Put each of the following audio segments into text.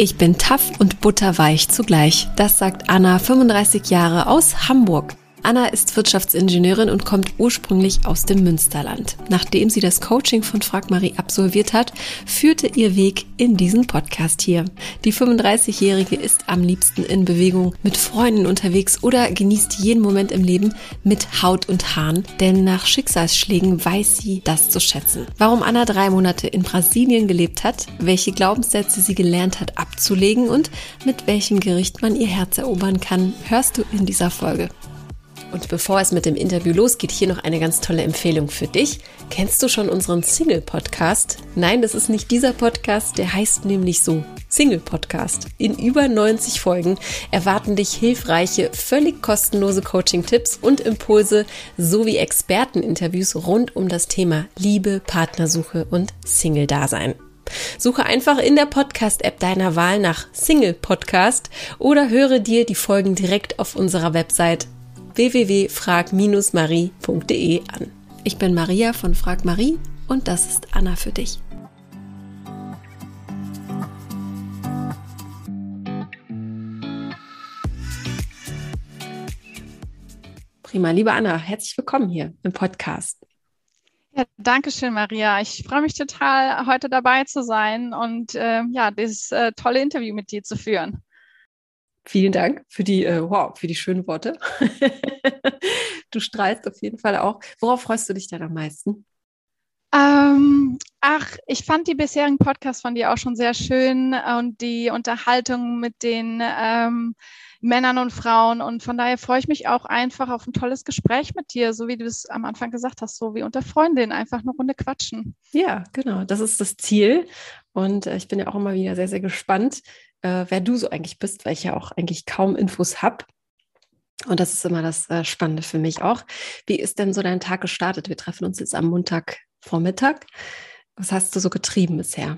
Ich bin tough und butterweich zugleich. Das sagt Anna, 35 Jahre aus Hamburg. Anna ist Wirtschaftsingenieurin und kommt ursprünglich aus dem Münsterland. Nachdem sie das Coaching von Frag Marie absolviert hat, führte ihr Weg in diesen Podcast hier. Die 35-Jährige ist am liebsten in Bewegung, mit Freunden unterwegs oder genießt jeden Moment im Leben mit Haut und Haaren, denn nach Schicksalsschlägen weiß sie das zu schätzen. Warum Anna drei Monate in Brasilien gelebt hat, welche Glaubenssätze sie gelernt hat abzulegen und mit welchem Gericht man ihr Herz erobern kann, hörst du in dieser Folge. Und bevor es mit dem Interview losgeht, hier noch eine ganz tolle Empfehlung für dich. Kennst du schon unseren Single-Podcast? Nein, das ist nicht dieser Podcast, der heißt nämlich so Single-Podcast. In über 90 Folgen erwarten dich hilfreiche, völlig kostenlose Coaching-Tipps und Impulse sowie Experteninterviews rund um das Thema Liebe, Partnersuche und Single-Dasein. Suche einfach in der Podcast-App deiner Wahl nach Single Podcast oder höre dir die Folgen direkt auf unserer Website www.frag-marie.de an. Ich bin Maria von Frag Marie und das ist Anna für dich. Prima, liebe Anna, herzlich willkommen hier im Podcast. Ja, danke schön, Maria. Ich freue mich total, heute dabei zu sein und äh, ja, dieses äh, tolle Interview mit dir zu führen. Vielen Dank für die, äh, wow, für die schönen Worte. du strahlst auf jeden Fall auch. Worauf freust du dich denn am meisten? Ähm, ach, ich fand die bisherigen Podcasts von dir auch schon sehr schön und die Unterhaltung mit den ähm, Männern und Frauen. Und von daher freue ich mich auch einfach auf ein tolles Gespräch mit dir, so wie du es am Anfang gesagt hast, so wie unter Freundinnen, einfach eine Runde quatschen. Ja, genau, das ist das Ziel. Und äh, ich bin ja auch immer wieder sehr, sehr gespannt, äh, wer du so eigentlich bist, weil ich ja auch eigentlich kaum Infos habe. Und das ist immer das äh, Spannende für mich auch. Wie ist denn so dein Tag gestartet? Wir treffen uns jetzt am Montagvormittag. Was hast du so getrieben bisher?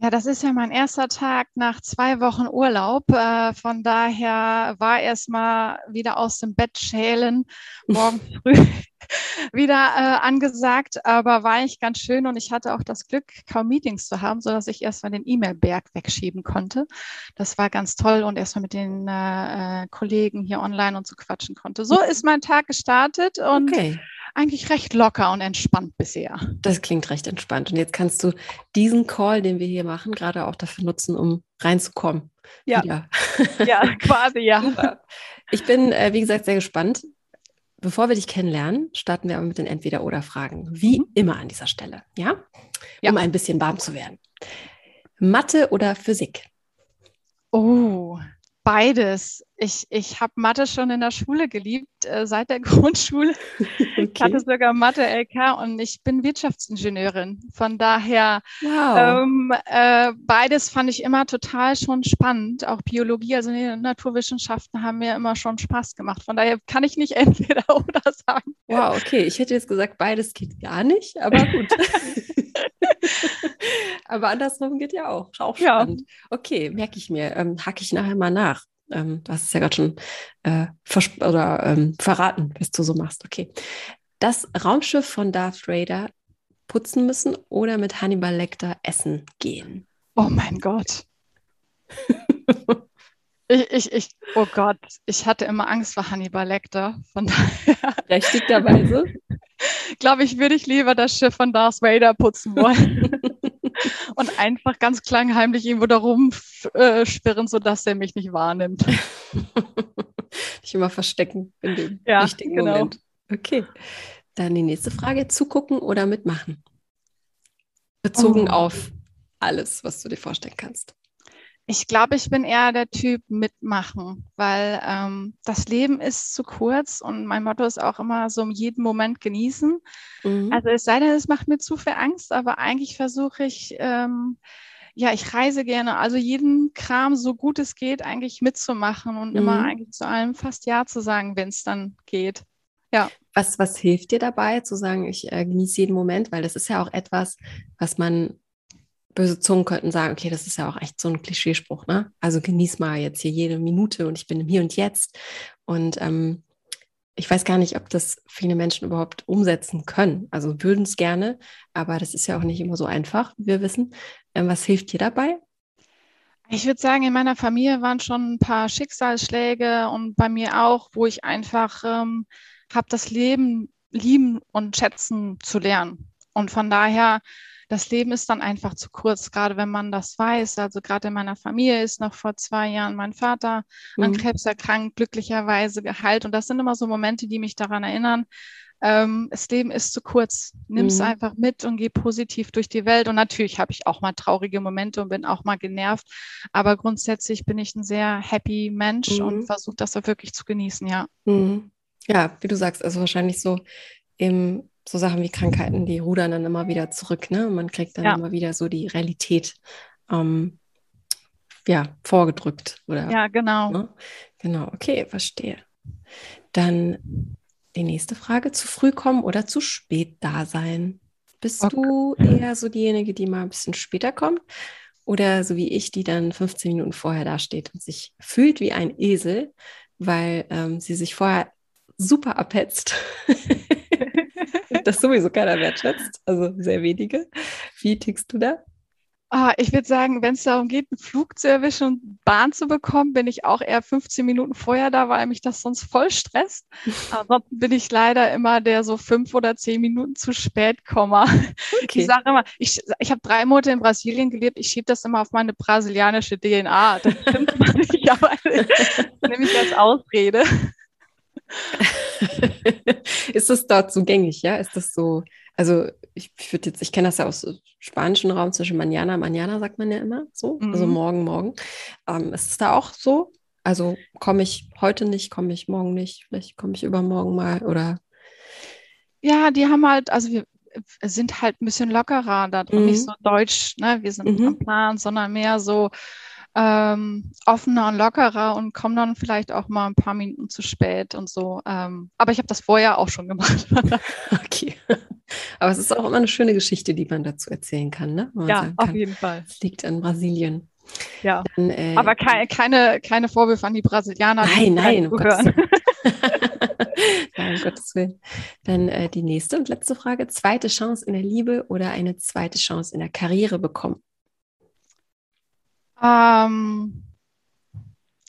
Ja, das ist ja mein erster Tag nach zwei Wochen Urlaub. Äh, von daher war erstmal wieder aus dem Bett schälen, morgen früh wieder äh, angesagt, aber war eigentlich ganz schön und ich hatte auch das Glück, kaum Meetings zu haben, sodass ich erstmal den E-Mail-Berg wegschieben konnte. Das war ganz toll und erstmal mit den äh, Kollegen hier online und so quatschen konnte. So ist mein Tag gestartet und okay eigentlich recht locker und entspannt bisher. Das klingt recht entspannt. Und jetzt kannst du diesen Call, den wir hier machen, gerade auch dafür nutzen, um reinzukommen. Ja, ja, ja quasi, ja. Ich bin, äh, wie gesagt, sehr gespannt. Bevor wir dich kennenlernen, starten wir aber mit den Entweder-Oder-Fragen. Wie mhm. immer an dieser Stelle, ja? ja? Um ein bisschen warm zu werden. Mathe oder Physik? Oh, Beides. Ich, ich habe Mathe schon in der Schule geliebt, äh, seit der Grundschule. Okay. Ich hatte sogar Mathe-LK und ich bin Wirtschaftsingenieurin. Von daher, wow. ähm, äh, beides fand ich immer total schon spannend. Auch Biologie, also die Naturwissenschaften haben mir immer schon Spaß gemacht. Von daher kann ich nicht entweder oder sagen. Wow, okay. Ich hätte jetzt gesagt, beides geht gar nicht, aber gut. Aber andersrum geht ja auch. Auch spannend. Ja. Okay, merke ich mir. Ähm, hacke ich nachher mal nach. Ähm, du hast es ja gerade schon äh, oder ähm, verraten, was du so machst. Okay. Das Raumschiff von Darth Vader putzen müssen oder mit Hannibal Lecter essen gehen? Oh mein Gott. ich, ich, ich, oh Gott, ich hatte immer Angst vor Hannibal Lecter. Von daher. Berechtigterweise. Glaube ich, würde ich lieber das Schiff von Darth Vader putzen wollen. und einfach ganz klangheimlich irgendwo da rumschwirren, äh, sodass er mich nicht wahrnimmt. Nicht immer verstecken in dem ja, richtigen genau. Moment. Okay. Dann die nächste Frage: Zugucken oder mitmachen? Bezogen oh. auf alles, was du dir vorstellen kannst. Ich glaube, ich bin eher der Typ mitmachen, weil ähm, das Leben ist zu kurz und mein Motto ist auch immer so um jeden Moment genießen. Mhm. Also es sei denn, es macht mir zu viel Angst, aber eigentlich versuche ich, ähm, ja, ich reise gerne, also jeden Kram so gut es geht eigentlich mitzumachen und mhm. immer eigentlich zu allem fast Ja zu sagen, wenn es dann geht. Ja. Was, was hilft dir dabei, zu sagen, ich äh, genieße jeden Moment? Weil das ist ja auch etwas, was man böse Zungen könnten sagen, okay, das ist ja auch echt so ein Klischeespruch, ne? Also genieß mal jetzt hier jede Minute und ich bin im Hier und Jetzt. Und ähm, ich weiß gar nicht, ob das viele Menschen überhaupt umsetzen können. Also würden es gerne, aber das ist ja auch nicht immer so einfach, wie wir wissen. Ähm, was hilft dir dabei? Ich würde sagen, in meiner Familie waren schon ein paar Schicksalsschläge und bei mir auch, wo ich einfach ähm, habe das Leben lieben und schätzen zu lernen. Und von daher, das Leben ist dann einfach zu kurz, gerade wenn man das weiß. Also gerade in meiner Familie ist noch vor zwei Jahren mein Vater mhm. an Krebs erkrankt, glücklicherweise geheilt. Und das sind immer so Momente, die mich daran erinnern, ähm, das Leben ist zu kurz. Nimm es mhm. einfach mit und geh positiv durch die Welt. Und natürlich habe ich auch mal traurige Momente und bin auch mal genervt. Aber grundsätzlich bin ich ein sehr happy Mensch mhm. und versuche das auch wirklich zu genießen, ja. Mhm. Ja, wie du sagst, also wahrscheinlich so im so Sachen wie Krankheiten, die rudern dann immer wieder zurück, ne? Man kriegt dann ja. immer wieder so die Realität ähm, ja, vorgedrückt. Oder, ja, genau. Ne? Genau, okay, verstehe. Dann die nächste Frage, zu früh kommen oder zu spät da sein? Bist okay. du eher so diejenige, die mal ein bisschen später kommt? Oder so wie ich, die dann 15 Minuten vorher dasteht und sich fühlt wie ein Esel, weil ähm, sie sich vorher super abhetzt. das sowieso keiner wertschätzt, also sehr wenige. Wie tickst du da? Ah, ich würde sagen, wenn es darum geht, einen Flug zu erwischen und Bahn zu bekommen, bin ich auch eher 15 Minuten vorher da, weil mich das sonst voll stresst. Ansonsten bin ich leider immer der so fünf oder zehn Minuten zu spät komme. Okay. Ich sage immer, ich, ich habe drei Monate in Brasilien gelebt, ich schiebe das immer auf meine brasilianische DNA. Das stimmt nicht, aber nehme ich als Ausrede. ist das dort so gängig, ja? Ist das so, also ich, würde jetzt, ich kenne das ja aus spanischen Raum zwischen Manana, Manana sagt man ja immer so, also mhm. also morgen, morgen. Ähm, ist es da auch so? Also komme ich heute nicht, komme ich morgen nicht, vielleicht komme ich übermorgen mal oder? Ja, die haben halt, also wir sind halt ein bisschen lockerer da drin, mhm. nicht so deutsch, ne? Wir sind mhm. am Plan, sondern mehr so, ähm, offener und lockerer und komme dann vielleicht auch mal ein paar Minuten zu spät und so. Ähm, aber ich habe das vorher auch schon gemacht. okay. Aber es ist auch immer eine schöne Geschichte, die man dazu erzählen kann, ne? ja, auf jeden Fall. Es liegt in Brasilien. Ja. Dann, äh, aber keine, keine, keine Vorwürfe an die Brasilianer. Nein, nein, um Gottes nein, um Gottes Willen. Dann äh, die nächste und letzte Frage. Zweite Chance in der Liebe oder eine zweite Chance in der Karriere bekommen? Ähm,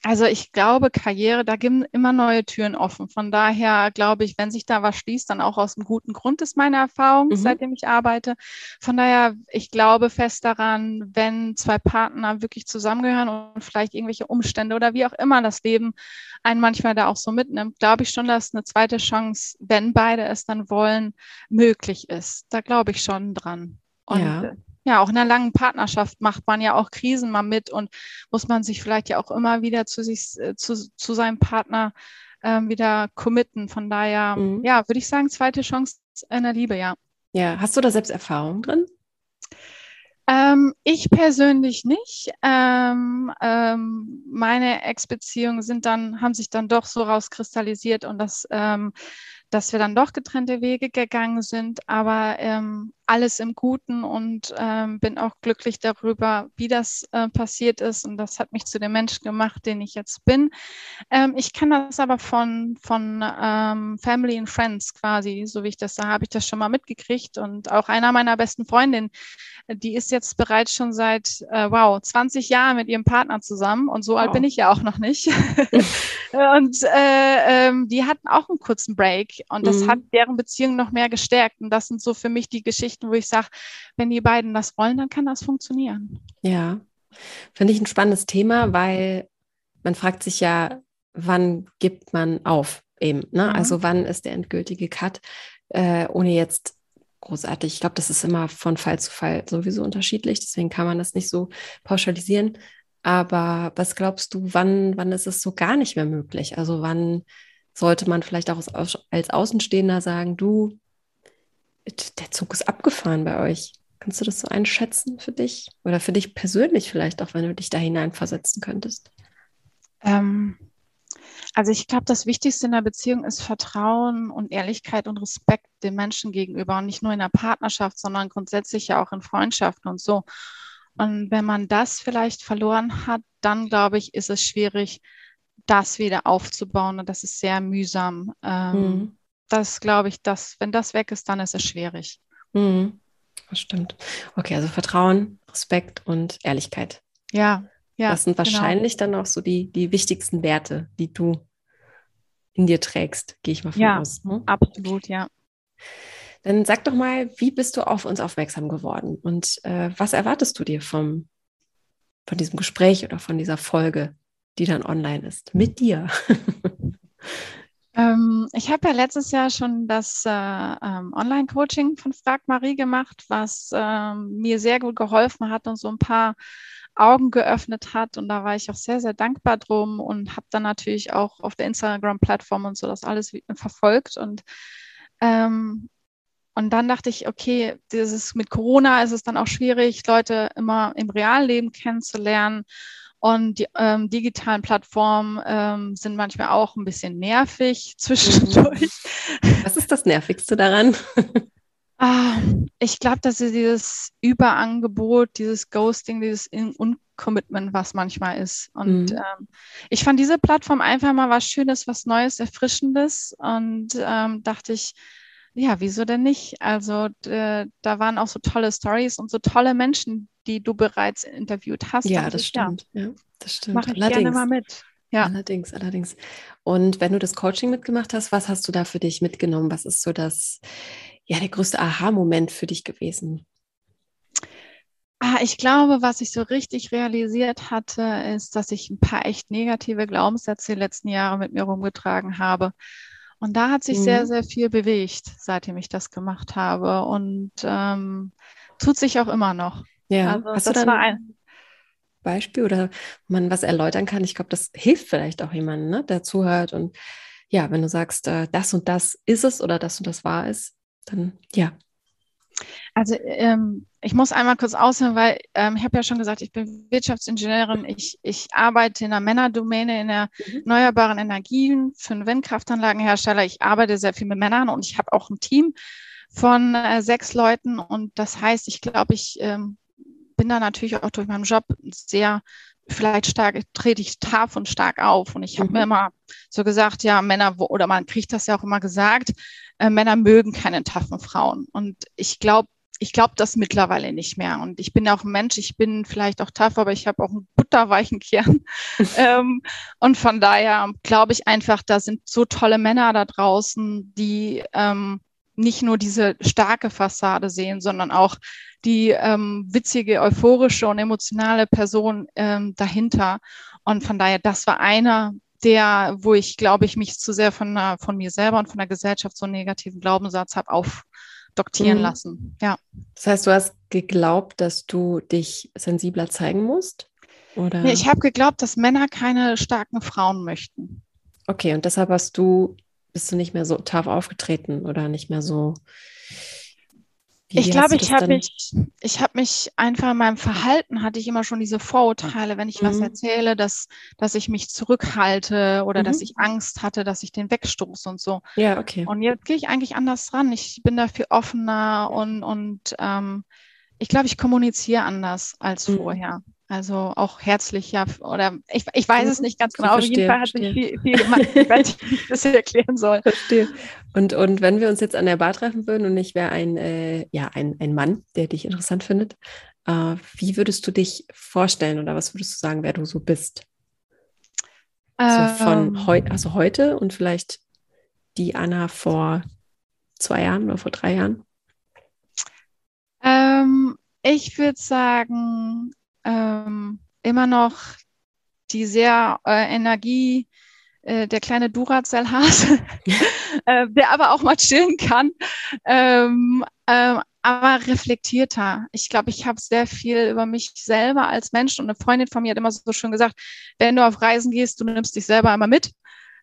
also ich glaube, Karriere, da geben immer neue Türen offen. Von daher glaube ich, wenn sich da was schließt, dann auch aus einem guten Grund ist meine Erfahrung, mhm. seitdem ich arbeite. Von daher, ich glaube fest daran, wenn zwei Partner wirklich zusammengehören und vielleicht irgendwelche Umstände oder wie auch immer das Leben einen manchmal da auch so mitnimmt, glaube ich schon, dass eine zweite Chance, wenn beide es dann wollen, möglich ist. Da glaube ich schon dran. Und ja ja, auch in einer langen Partnerschaft macht man ja auch Krisen mal mit und muss man sich vielleicht ja auch immer wieder zu sich, äh, zu, zu seinem Partner ähm, wieder committen. Von daher, mhm. ja, würde ich sagen, zweite Chance in der Liebe, ja. Ja, hast du da selbst Erfahrung drin? Ähm, ich persönlich nicht. Ähm, ähm, meine Ex-Beziehungen sind dann, haben sich dann doch so rauskristallisiert und das ähm, dass wir dann doch getrennte Wege gegangen sind, aber ähm, alles im Guten und ähm, bin auch glücklich darüber, wie das äh, passiert ist und das hat mich zu dem Menschen gemacht, den ich jetzt bin. Ähm, ich kann das aber von, von ähm, Family and Friends quasi, so wie ich das sage, habe ich das schon mal mitgekriegt und auch einer meiner besten Freundinnen, die ist jetzt bereits schon seit, äh, wow, 20 Jahren mit ihrem Partner zusammen und so wow. alt bin ich ja auch noch nicht. und äh, ähm, die hatten auch einen kurzen Break und das mhm. hat deren Beziehung noch mehr gestärkt. Und das sind so für mich die Geschichten, wo ich sage, wenn die beiden das wollen, dann kann das funktionieren. Ja, finde ich ein spannendes Thema, weil man fragt sich ja, wann gibt man auf eben? Ne? Mhm. Also wann ist der endgültige Cut, äh, ohne jetzt großartig. Ich glaube, das ist immer von Fall zu Fall sowieso unterschiedlich, deswegen kann man das nicht so pauschalisieren. Aber was glaubst du, wann, wann ist es so gar nicht mehr möglich? Also wann sollte man vielleicht auch als Außenstehender sagen, du, der Zug ist abgefahren bei euch. Kannst du das so einschätzen für dich? Oder für dich persönlich vielleicht auch, wenn du dich da hineinversetzen könntest? Ähm, also ich glaube, das Wichtigste in der Beziehung ist Vertrauen und Ehrlichkeit und Respekt dem Menschen gegenüber. Und nicht nur in der Partnerschaft, sondern grundsätzlich ja auch in Freundschaften und so. Und wenn man das vielleicht verloren hat, dann glaube ich, ist es schwierig, das wieder aufzubauen. Und das ist sehr mühsam. Ähm, mhm. Das glaube ich, dass, wenn das weg ist, dann ist es schwierig. Mhm. Das stimmt. Okay, also Vertrauen, Respekt und Ehrlichkeit. Ja. Ja, das sind genau. wahrscheinlich genau. dann auch so die, die wichtigsten Werte, die du in dir trägst, gehe ich mal von ja, aus. Ne? Absolut, ja. Dann sag doch mal, wie bist du auf uns aufmerksam geworden und äh, was erwartest du dir vom, von diesem Gespräch oder von dieser Folge, die dann online ist, mit dir? ähm, ich habe ja letztes Jahr schon das äh, ähm, Online-Coaching von Frag Marie gemacht, was äh, mir sehr gut geholfen hat und so ein paar Augen geöffnet hat. Und da war ich auch sehr, sehr dankbar drum und habe dann natürlich auch auf der Instagram-Plattform und so das alles verfolgt. Und ähm, und dann dachte ich, okay, dieses mit Corona ist es dann auch schwierig, Leute immer im Realleben kennenzulernen. Und die ähm, digitalen Plattformen ähm, sind manchmal auch ein bisschen nervig zwischendurch. Was ist das Nervigste daran? ah, ich glaube, dass sie dieses Überangebot, dieses Ghosting, dieses Uncommitment, was manchmal ist. Und mhm. ähm, ich fand diese Plattform einfach mal was Schönes, was Neues, Erfrischendes. Und ähm, dachte ich, ja, wieso denn nicht? Also äh, da waren auch so tolle Stories und so tolle Menschen, die du bereits interviewt hast. Ja, das stimmt. Ja. ja, das stimmt. Mache ich allerdings, gerne mal mit. Ja. Allerdings, allerdings. Und wenn du das Coaching mitgemacht hast, was hast du da für dich mitgenommen? Was ist so das, ja, der größte Aha-Moment für dich gewesen? Ah, ich glaube, was ich so richtig realisiert hatte, ist, dass ich ein paar echt negative Glaubenssätze die letzten Jahre mit mir rumgetragen habe und da hat sich mhm. sehr, sehr viel bewegt, seitdem ich das gemacht habe und ähm, tut sich auch immer noch. Ja, also, hast du da ein Beispiel oder man was erläutern kann? Ich glaube, das hilft vielleicht auch jemandem, ne, der zuhört und ja, wenn du sagst, äh, das und das ist es oder das und das war es, dann ja. Also ähm, ich muss einmal kurz aushören, weil ähm, ich habe ja schon gesagt, ich bin Wirtschaftsingenieurin. Ich, ich arbeite in der Männerdomäne in der mhm. erneuerbaren Energien für einen Windkraftanlagenhersteller. Ich arbeite sehr viel mit Männern und ich habe auch ein Team von äh, sechs Leuten. Und das heißt, ich glaube, ich ähm, bin da natürlich auch durch meinen Job sehr vielleicht stark, trete ich taff und stark auf. Und ich habe mhm. mir immer so gesagt, ja, Männer, oder man kriegt das ja auch immer gesagt, äh, Männer mögen keine taffen Frauen. Und ich glaube, ich glaube das mittlerweile nicht mehr. Und ich bin auch ein Mensch, ich bin vielleicht auch tough, aber ich habe auch einen butterweichen Kern. ähm, und von daher glaube ich einfach, da sind so tolle Männer da draußen, die ähm, nicht nur diese starke Fassade sehen, sondern auch die ähm, witzige, euphorische und emotionale Person ähm, dahinter. Und von daher, das war einer der, wo ich, glaube ich, mich zu sehr von, von mir selber und von der Gesellschaft so einen negativen Glaubenssatz habe aufdoktieren mhm. lassen. Ja. Das heißt, du hast geglaubt, dass du dich sensibler zeigen musst? Oder? Nee, ich habe geglaubt, dass Männer keine starken Frauen möchten. Okay, und deshalb hast du, bist du nicht mehr so tough aufgetreten oder nicht mehr so wie ich glaube, ich habe mich, ich habe mich einfach in meinem Verhalten hatte ich immer schon diese Vorurteile, wenn ich mhm. was erzähle, dass, dass ich mich zurückhalte oder mhm. dass ich Angst hatte, dass ich den wegstoße und so. Ja, okay. Und jetzt gehe ich eigentlich anders ran. Ich bin dafür offener und, und ähm, ich glaube, ich kommuniziere anders als mhm. vorher. Also auch herzlich, ja, oder ich, ich weiß es nicht ganz genau, auf jeden Fall hat sich viel, viel gemacht. Wie ich das erklären soll. Verstehe. Und, und wenn wir uns jetzt an der Bar treffen würden und ich wäre ein, äh, ja, ein, ein Mann, der dich interessant findet, äh, wie würdest du dich vorstellen oder was würdest du sagen, wer du so bist? Also von ähm, heu also heute und vielleicht die Anna vor zwei Jahren oder vor drei Jahren? Ähm, ich würde sagen, ähm, immer noch die sehr äh, Energie, äh, der kleine Duracell-Hase, äh, der aber auch mal chillen kann, ähm, ähm, aber reflektierter. Ich glaube, ich habe sehr viel über mich selber als Mensch und eine Freundin von mir hat immer so schön gesagt, wenn du auf Reisen gehst, du nimmst dich selber einmal mit.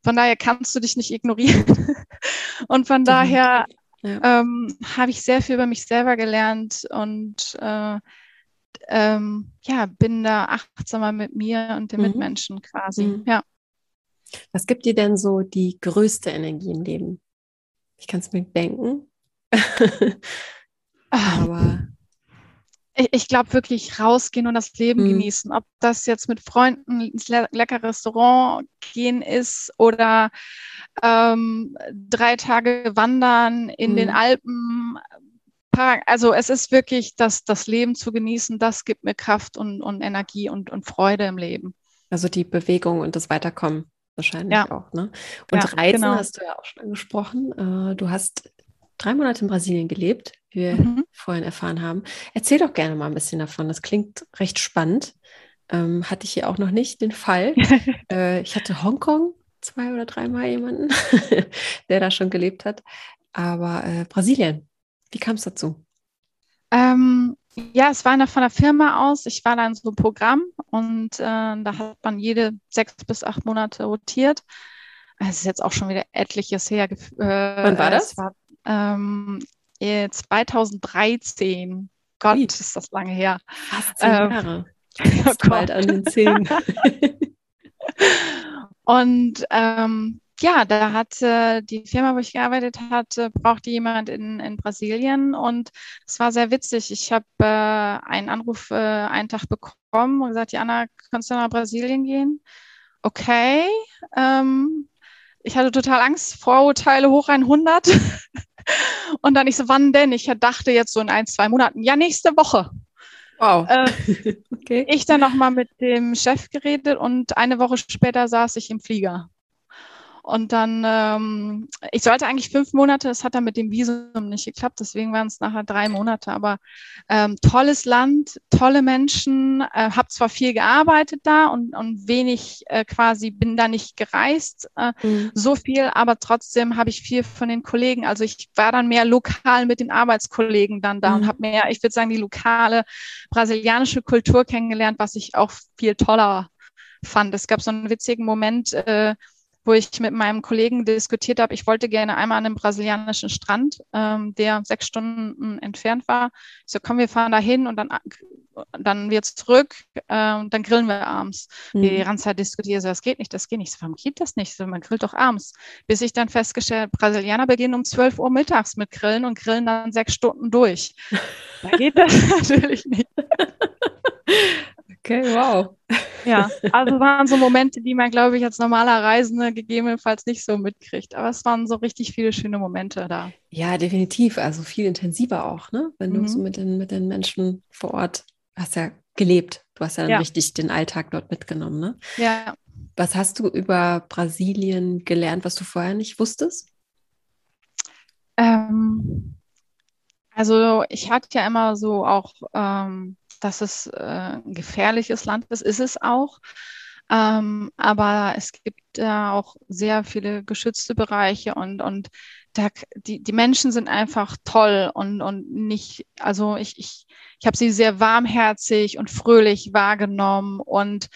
Von daher kannst du dich nicht ignorieren. und von daher ja. ähm, habe ich sehr viel über mich selber gelernt und äh, ähm, ja, bin da achtsamer mit mir und den mhm. Mitmenschen quasi. Mhm. Ja. Was gibt dir denn so die größte Energie im Leben? Ich kann es mir denken. Aber ich, ich glaube wirklich rausgehen und das Leben mhm. genießen. Ob das jetzt mit Freunden ins le leckere Restaurant gehen ist oder ähm, drei Tage wandern in mhm. den Alpen, also es ist wirklich das, das Leben zu genießen, das gibt mir Kraft und, und Energie und, und Freude im Leben. Also die Bewegung und das Weiterkommen wahrscheinlich ja. auch. Ne? Und ja, Reizen genau. hast du ja auch schon angesprochen. Äh, du hast drei Monate in Brasilien gelebt, wie wir mhm. vorhin erfahren haben. Erzähl doch gerne mal ein bisschen davon. Das klingt recht spannend. Ähm, hatte ich hier auch noch nicht den Fall. äh, ich hatte Hongkong zwei oder dreimal jemanden, der da schon gelebt hat. Aber äh, Brasilien, wie kam es dazu? Ähm, ja, es war von der Firma aus. Ich war da in so einem Programm und äh, da hat man jede sechs bis acht Monate rotiert. Es ist jetzt auch schon wieder etliches her. Äh, Wann war das? War, ähm, 2013. Gott, Wie? ist das lange her. Fast zehn ähm, Jahre. Oh bald an den Zehen. und ähm, ja, da hat äh, die Firma, wo ich gearbeitet hatte, brauchte jemand in, in Brasilien und es war sehr witzig. Ich habe äh, einen Anruf äh, einen Tag bekommen und gesagt, Jana, kannst du nach Brasilien gehen? Okay. Ähm, ich hatte total Angst, Vorurteile hoch 100. und dann ich so, wann denn? Ich dachte jetzt so in ein, zwei Monaten, ja, nächste Woche. Wow. Äh, okay. Ich dann nochmal mit dem Chef geredet und eine Woche später saß ich im Flieger. Und dann, ähm, ich sollte eigentlich fünf Monate, das hat dann mit dem Visum nicht geklappt, deswegen waren es nachher drei Monate. Aber ähm, tolles Land, tolle Menschen, äh, habe zwar viel gearbeitet da und, und wenig äh, quasi, bin da nicht gereist, äh, mhm. so viel, aber trotzdem habe ich viel von den Kollegen, also ich war dann mehr lokal mit den Arbeitskollegen dann da mhm. und habe mehr, ich würde sagen, die lokale brasilianische Kultur kennengelernt, was ich auch viel toller fand. Es gab so einen witzigen Moment, äh, wo ich mit meinem Kollegen diskutiert habe, ich wollte gerne einmal an einem brasilianischen Strand, ähm, der sechs Stunden entfernt war. Ich so, komm, wir fahren da hin und dann, dann wir zurück äh, und dann grillen wir abends. Mhm. Die ganze Zeit diskutiert, so, das geht nicht, das geht nicht. So, warum geht das nicht? So, man grillt doch abends. Bis ich dann festgestellt, Brasilianer beginnen um 12 Uhr mittags mit Grillen und grillen dann sechs Stunden durch. Da geht das natürlich nicht. Okay, wow. Ja, also waren so Momente, die man, glaube ich, als normaler Reisende gegebenenfalls nicht so mitkriegt. Aber es waren so richtig viele schöne Momente da. Ja, definitiv. Also viel intensiver auch, ne? Wenn mhm. du so mit den, mit den Menschen vor Ort hast ja gelebt. Du hast ja dann ja. richtig den Alltag dort mitgenommen, ne? Ja. Was hast du über Brasilien gelernt, was du vorher nicht wusstest? Ähm, also ich hatte ja immer so auch ähm, dass es äh, ein gefährliches Land ist, ist es auch. Ähm, aber es gibt da auch sehr viele geschützte Bereiche und, und da, die, die Menschen sind einfach toll und, und nicht, also ich, ich, ich habe sie sehr warmherzig und fröhlich wahrgenommen und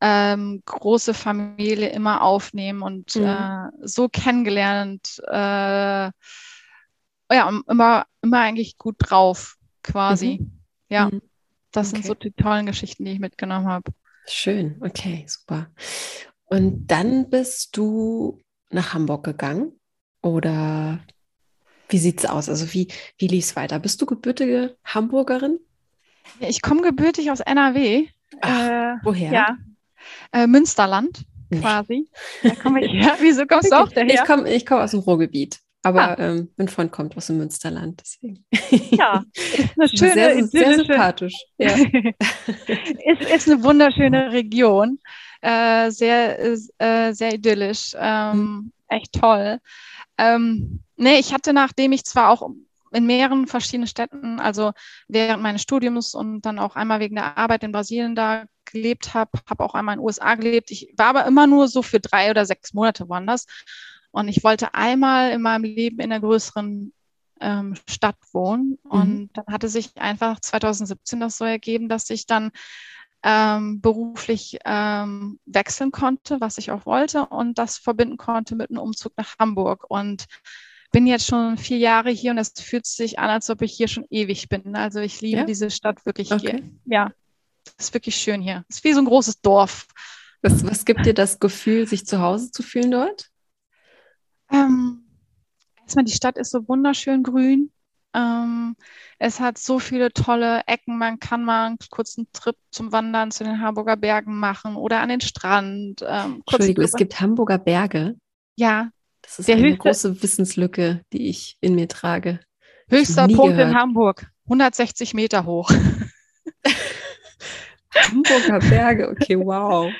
ähm, große Familie immer aufnehmen und mhm. äh, so kennengelernt, äh, ja, immer, immer eigentlich gut drauf quasi. Mhm. Ja. Mhm. Das okay. sind so die tollen Geschichten, die ich mitgenommen habe. Schön, okay, super. Und dann bist du nach Hamburg gegangen oder wie sieht es aus? Also wie, wie lief es weiter? Bist du gebürtige Hamburgerin? Ich komme gebürtig aus NRW. Ach, äh, woher? Ja, äh, Münsterland quasi. Nee. Da komme ich her. Wieso kommst du auch daher? Ich komme ich komm aus dem Ruhrgebiet. Aber ah. ähm, mein Freund kommt aus dem Münsterland, deswegen. Ja, ist eine schöne, sehr, sehr sympathisch. Ja. ist, ist eine wunderschöne Region, äh, sehr, äh, sehr idyllisch, ähm, mhm. echt toll. Ähm, nee, ich hatte, nachdem ich zwar auch in mehreren verschiedenen Städten, also während meines Studiums und dann auch einmal wegen der Arbeit in Brasilien da gelebt habe, habe auch einmal in den USA gelebt. Ich war aber immer nur so für drei oder sechs Monate woanders und ich wollte einmal in meinem Leben in einer größeren ähm, Stadt wohnen. Mhm. Und dann hatte sich einfach 2017 das so ergeben, dass ich dann ähm, beruflich ähm, wechseln konnte, was ich auch wollte, und das verbinden konnte mit einem Umzug nach Hamburg. Und bin jetzt schon vier Jahre hier und es fühlt sich an, als ob ich hier schon ewig bin. Also ich liebe ja? diese Stadt wirklich. Okay. Ja, es ist wirklich schön hier. Es ist wie so ein großes Dorf. Was, was gibt dir das Gefühl, sich zu Hause zu fühlen dort? Ähm, erstmal, die Stadt ist so wunderschön grün. Ähm, es hat so viele tolle Ecken. Man kann mal einen kurzen Trip zum Wandern zu den Hamburger Bergen machen oder an den Strand. Ähm, Entschuldigung, es gibt Hamburger Berge. Ja. Das ist eine große Wissenslücke, die ich in mir trage. Höchster Punkt gehört. in Hamburg, 160 Meter hoch. Hamburger Berge, okay, wow.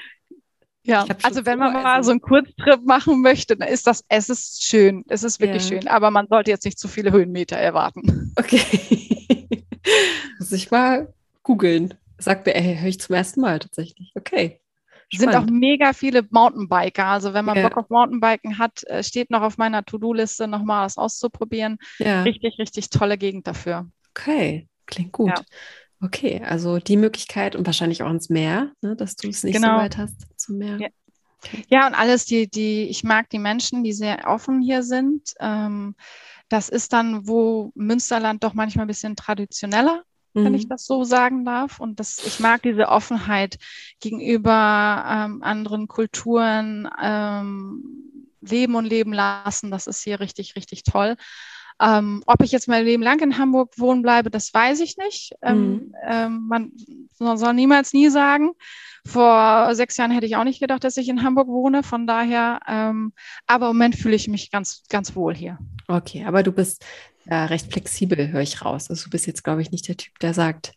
Ja, also wenn man mal so einen Kurztrip machen möchte, dann ist das, es ist schön, es ist wirklich ja. schön, aber man sollte jetzt nicht zu viele Höhenmeter erwarten. Okay. Muss ich mal googeln. Sagt mir, ey, höre ich zum ersten Mal tatsächlich. Okay. Spannend. Sind auch mega viele Mountainbiker. Also wenn man ja. Bock auf Mountainbiken hat, äh, steht noch auf meiner To-Do-Liste, nochmal was auszuprobieren. Ja. Richtig, richtig tolle Gegend dafür. Okay, klingt gut. Ja. Okay, also die Möglichkeit und wahrscheinlich auch ins Meer, ne, dass du es nicht genau. so weit hast zum Meer. Ja. Okay. ja, und alles, die, die, ich mag die Menschen, die sehr offen hier sind. Ähm, das ist dann, wo Münsterland doch manchmal ein bisschen traditioneller, mhm. wenn ich mhm. das so sagen darf. Und das, ich mag diese Offenheit gegenüber ähm, anderen Kulturen, ähm, leben und leben lassen. Das ist hier richtig, richtig toll. Ähm, ob ich jetzt mein Leben lang in Hamburg wohnen bleibe, das weiß ich nicht. Ähm, mhm. Ähm, man soll niemals nie sagen. Vor sechs Jahren hätte ich auch nicht gedacht, dass ich in Hamburg wohne. Von daher, ähm, aber im Moment fühle ich mich ganz, ganz wohl hier. Okay, aber du bist äh, recht flexibel, höre ich raus. Also du bist jetzt, glaube ich, nicht der Typ, der sagt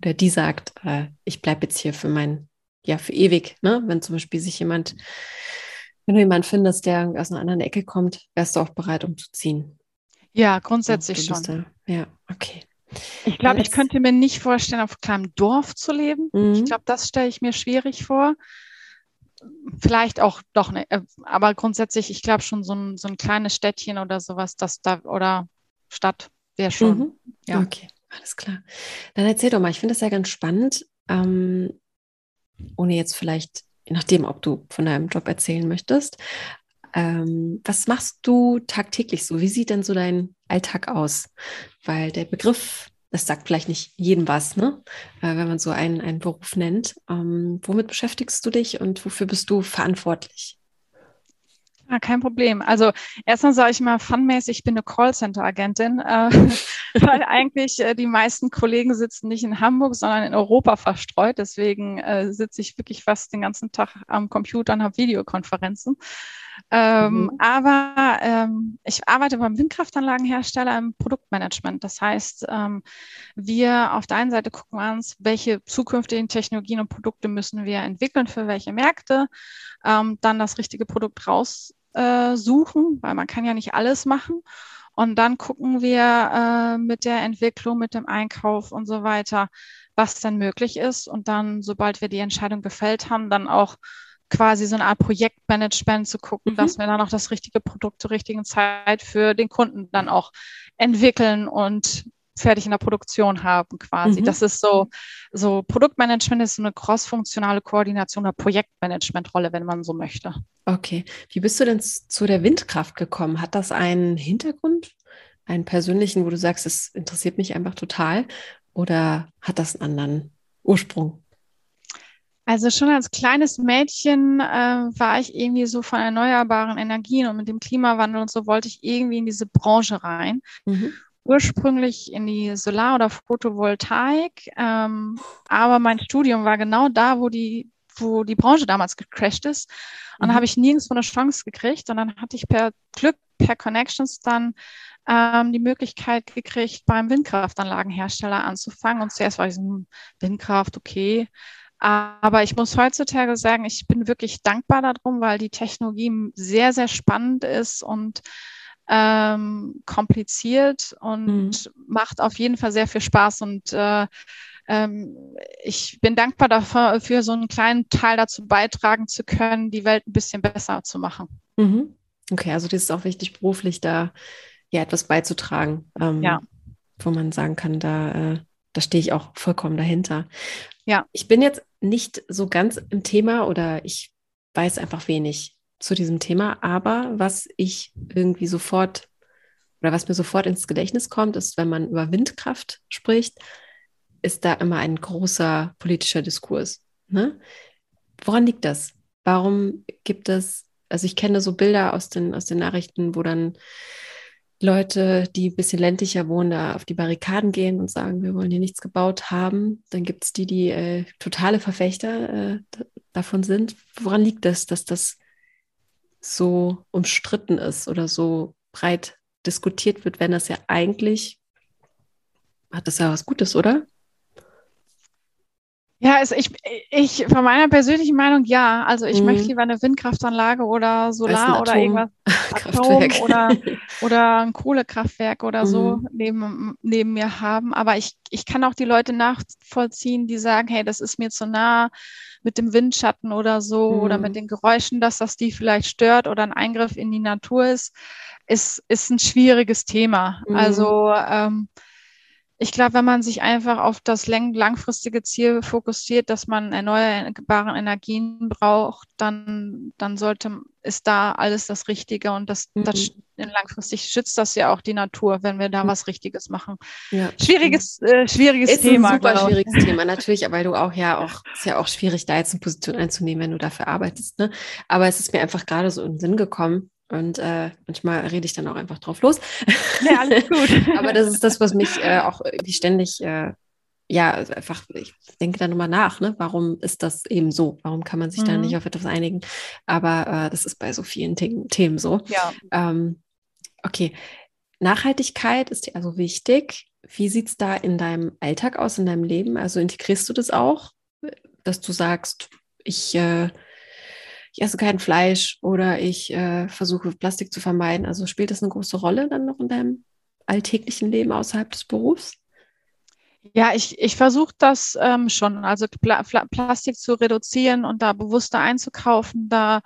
oder die sagt, äh, ich bleibe jetzt hier für mein, ja, für ewig. Ne? Wenn zum Beispiel sich jemand, wenn du jemanden findest, der aus einer anderen Ecke kommt, wärst du auch bereit, umzuziehen. Ja, grundsätzlich schon. Da. Ja, okay. Ich glaube, ich könnte mir nicht vorstellen, auf kleinem Dorf zu leben. Mhm. Ich glaube, das stelle ich mir schwierig vor. Vielleicht auch doch nicht, äh, aber grundsätzlich, ich glaube schon so ein, so ein kleines Städtchen oder sowas, das da oder Stadt wäre schon. Mhm. Ja. Okay, alles klar. Dann erzähl doch mal, ich finde das ja ganz spannend, ähm, ohne jetzt vielleicht, je nachdem, ob du von deinem Job erzählen möchtest, ähm, was machst du tagtäglich so? Wie sieht denn so dein Alltag aus? Weil der Begriff, das sagt vielleicht nicht jedem was, ne? Äh, wenn man so einen, einen Beruf nennt. Ähm, womit beschäftigst du dich und wofür bist du verantwortlich? Ja, kein Problem. Also erstmal sage ich mal funmäßig, ich bin eine Callcenter-Agentin, äh, weil eigentlich äh, die meisten Kollegen sitzen nicht in Hamburg, sondern in Europa verstreut. Deswegen äh, sitze ich wirklich fast den ganzen Tag am Computer und habe Videokonferenzen. Ähm, mhm. Aber ähm, ich arbeite beim Windkraftanlagenhersteller im Produktmanagement. Das heißt, ähm, wir auf der einen Seite gucken uns, welche zukünftigen Technologien und Produkte müssen wir entwickeln für welche Märkte, ähm, dann das richtige Produkt raussuchen, äh, weil man kann ja nicht alles machen. Und dann gucken wir äh, mit der Entwicklung, mit dem Einkauf und so weiter, was denn möglich ist. Und dann, sobald wir die Entscheidung gefällt haben, dann auch quasi so eine Art Projektmanagement zu gucken, mhm. dass wir dann auch das richtige Produkt zur richtigen Zeit für den Kunden dann auch entwickeln und fertig in der Produktion haben quasi. Mhm. Das ist so, so Produktmanagement ist so eine crossfunktionale Koordination oder Projektmanagementrolle, wenn man so möchte. Okay. Wie bist du denn zu der Windkraft gekommen? Hat das einen Hintergrund, einen persönlichen, wo du sagst, es interessiert mich einfach total? Oder hat das einen anderen Ursprung? Also schon als kleines Mädchen äh, war ich irgendwie so von erneuerbaren Energien und mit dem Klimawandel und so wollte ich irgendwie in diese Branche rein. Mhm. Ursprünglich in die Solar- oder Photovoltaik, ähm, aber mein Studium war genau da, wo die, wo die Branche damals gecrashed ist. Und mhm. da habe ich nirgends eine Chance gekriegt. Und dann hatte ich per Glück, per Connections dann ähm, die Möglichkeit gekriegt, beim Windkraftanlagenhersteller anzufangen. Und zuerst war ich so, Windkraft, okay. Aber ich muss heutzutage sagen, ich bin wirklich dankbar darum, weil die Technologie sehr, sehr spannend ist und ähm, kompliziert und mhm. macht auf jeden Fall sehr viel Spaß. Und äh, ähm, ich bin dankbar dafür, für so einen kleinen Teil dazu beitragen zu können, die Welt ein bisschen besser zu machen. Mhm. Okay, also das ist auch wichtig, beruflich da ja etwas beizutragen. Ähm, ja. Wo man sagen kann, da, äh, da stehe ich auch vollkommen dahinter. Ja. Ich bin jetzt nicht so ganz im Thema oder ich weiß einfach wenig zu diesem Thema, aber was ich irgendwie sofort oder was mir sofort ins Gedächtnis kommt, ist, wenn man über Windkraft spricht, ist da immer ein großer politischer Diskurs. Ne? Woran liegt das? Warum gibt es, also ich kenne so Bilder aus den, aus den Nachrichten, wo dann Leute, die ein bisschen ländlicher wohnen, da auf die Barrikaden gehen und sagen, wir wollen hier nichts gebaut haben. Dann gibt es die, die äh, totale Verfechter äh, davon sind. Woran liegt das, dass das so umstritten ist oder so breit diskutiert wird, wenn das ja eigentlich Hat das ja was Gutes, oder? Ja, also ich, ich von meiner persönlichen Meinung ja. Also ich mhm. möchte lieber eine Windkraftanlage oder Solar oder irgendwas Atom oder, oder ein Kohlekraftwerk oder so mhm. neben, neben mir haben. Aber ich, ich kann auch die Leute nachvollziehen, die sagen, hey, das ist mir zu nah mit dem Windschatten oder so mhm. oder mit mhm. den Geräuschen, dass das die vielleicht stört oder ein Eingriff in die Natur ist, ist, ist ein schwieriges Thema. Mhm. Also ähm, ich glaube, wenn man sich einfach auf das langfristige Ziel fokussiert, dass man erneuerbare Energien braucht, dann, dann sollte, ist da alles das Richtige und das, mhm. das langfristig schützt das ja auch die Natur, wenn wir da mhm. was Richtiges machen. Ja. Schwieriges, äh, schwieriges ist Thema. Ein super schwieriges Thema, natürlich, weil du auch ja auch, ist ja auch schwierig, da jetzt eine Position einzunehmen, wenn du dafür arbeitest. Ne? Aber es ist mir einfach gerade so in den Sinn gekommen, und äh, manchmal rede ich dann auch einfach drauf los. Ja, alles gut. Aber das ist das, was mich äh, auch wie ständig, äh, ja, also einfach, ich denke da nochmal nach, ne? Warum ist das eben so? Warum kann man sich mhm. da nicht auf etwas einigen? Aber äh, das ist bei so vielen The Themen so. Ja. Ähm, okay. Nachhaltigkeit ist dir also wichtig. Wie sieht es da in deinem Alltag aus, in deinem Leben? Also integrierst du das auch, dass du sagst, ich äh, ich esse kein Fleisch oder ich äh, versuche Plastik zu vermeiden. Also spielt das eine große Rolle dann noch in deinem alltäglichen Leben außerhalb des Berufs? Ja, ich, ich versuche das ähm, schon, also Pla Pla Plastik zu reduzieren und da bewusster einzukaufen. Da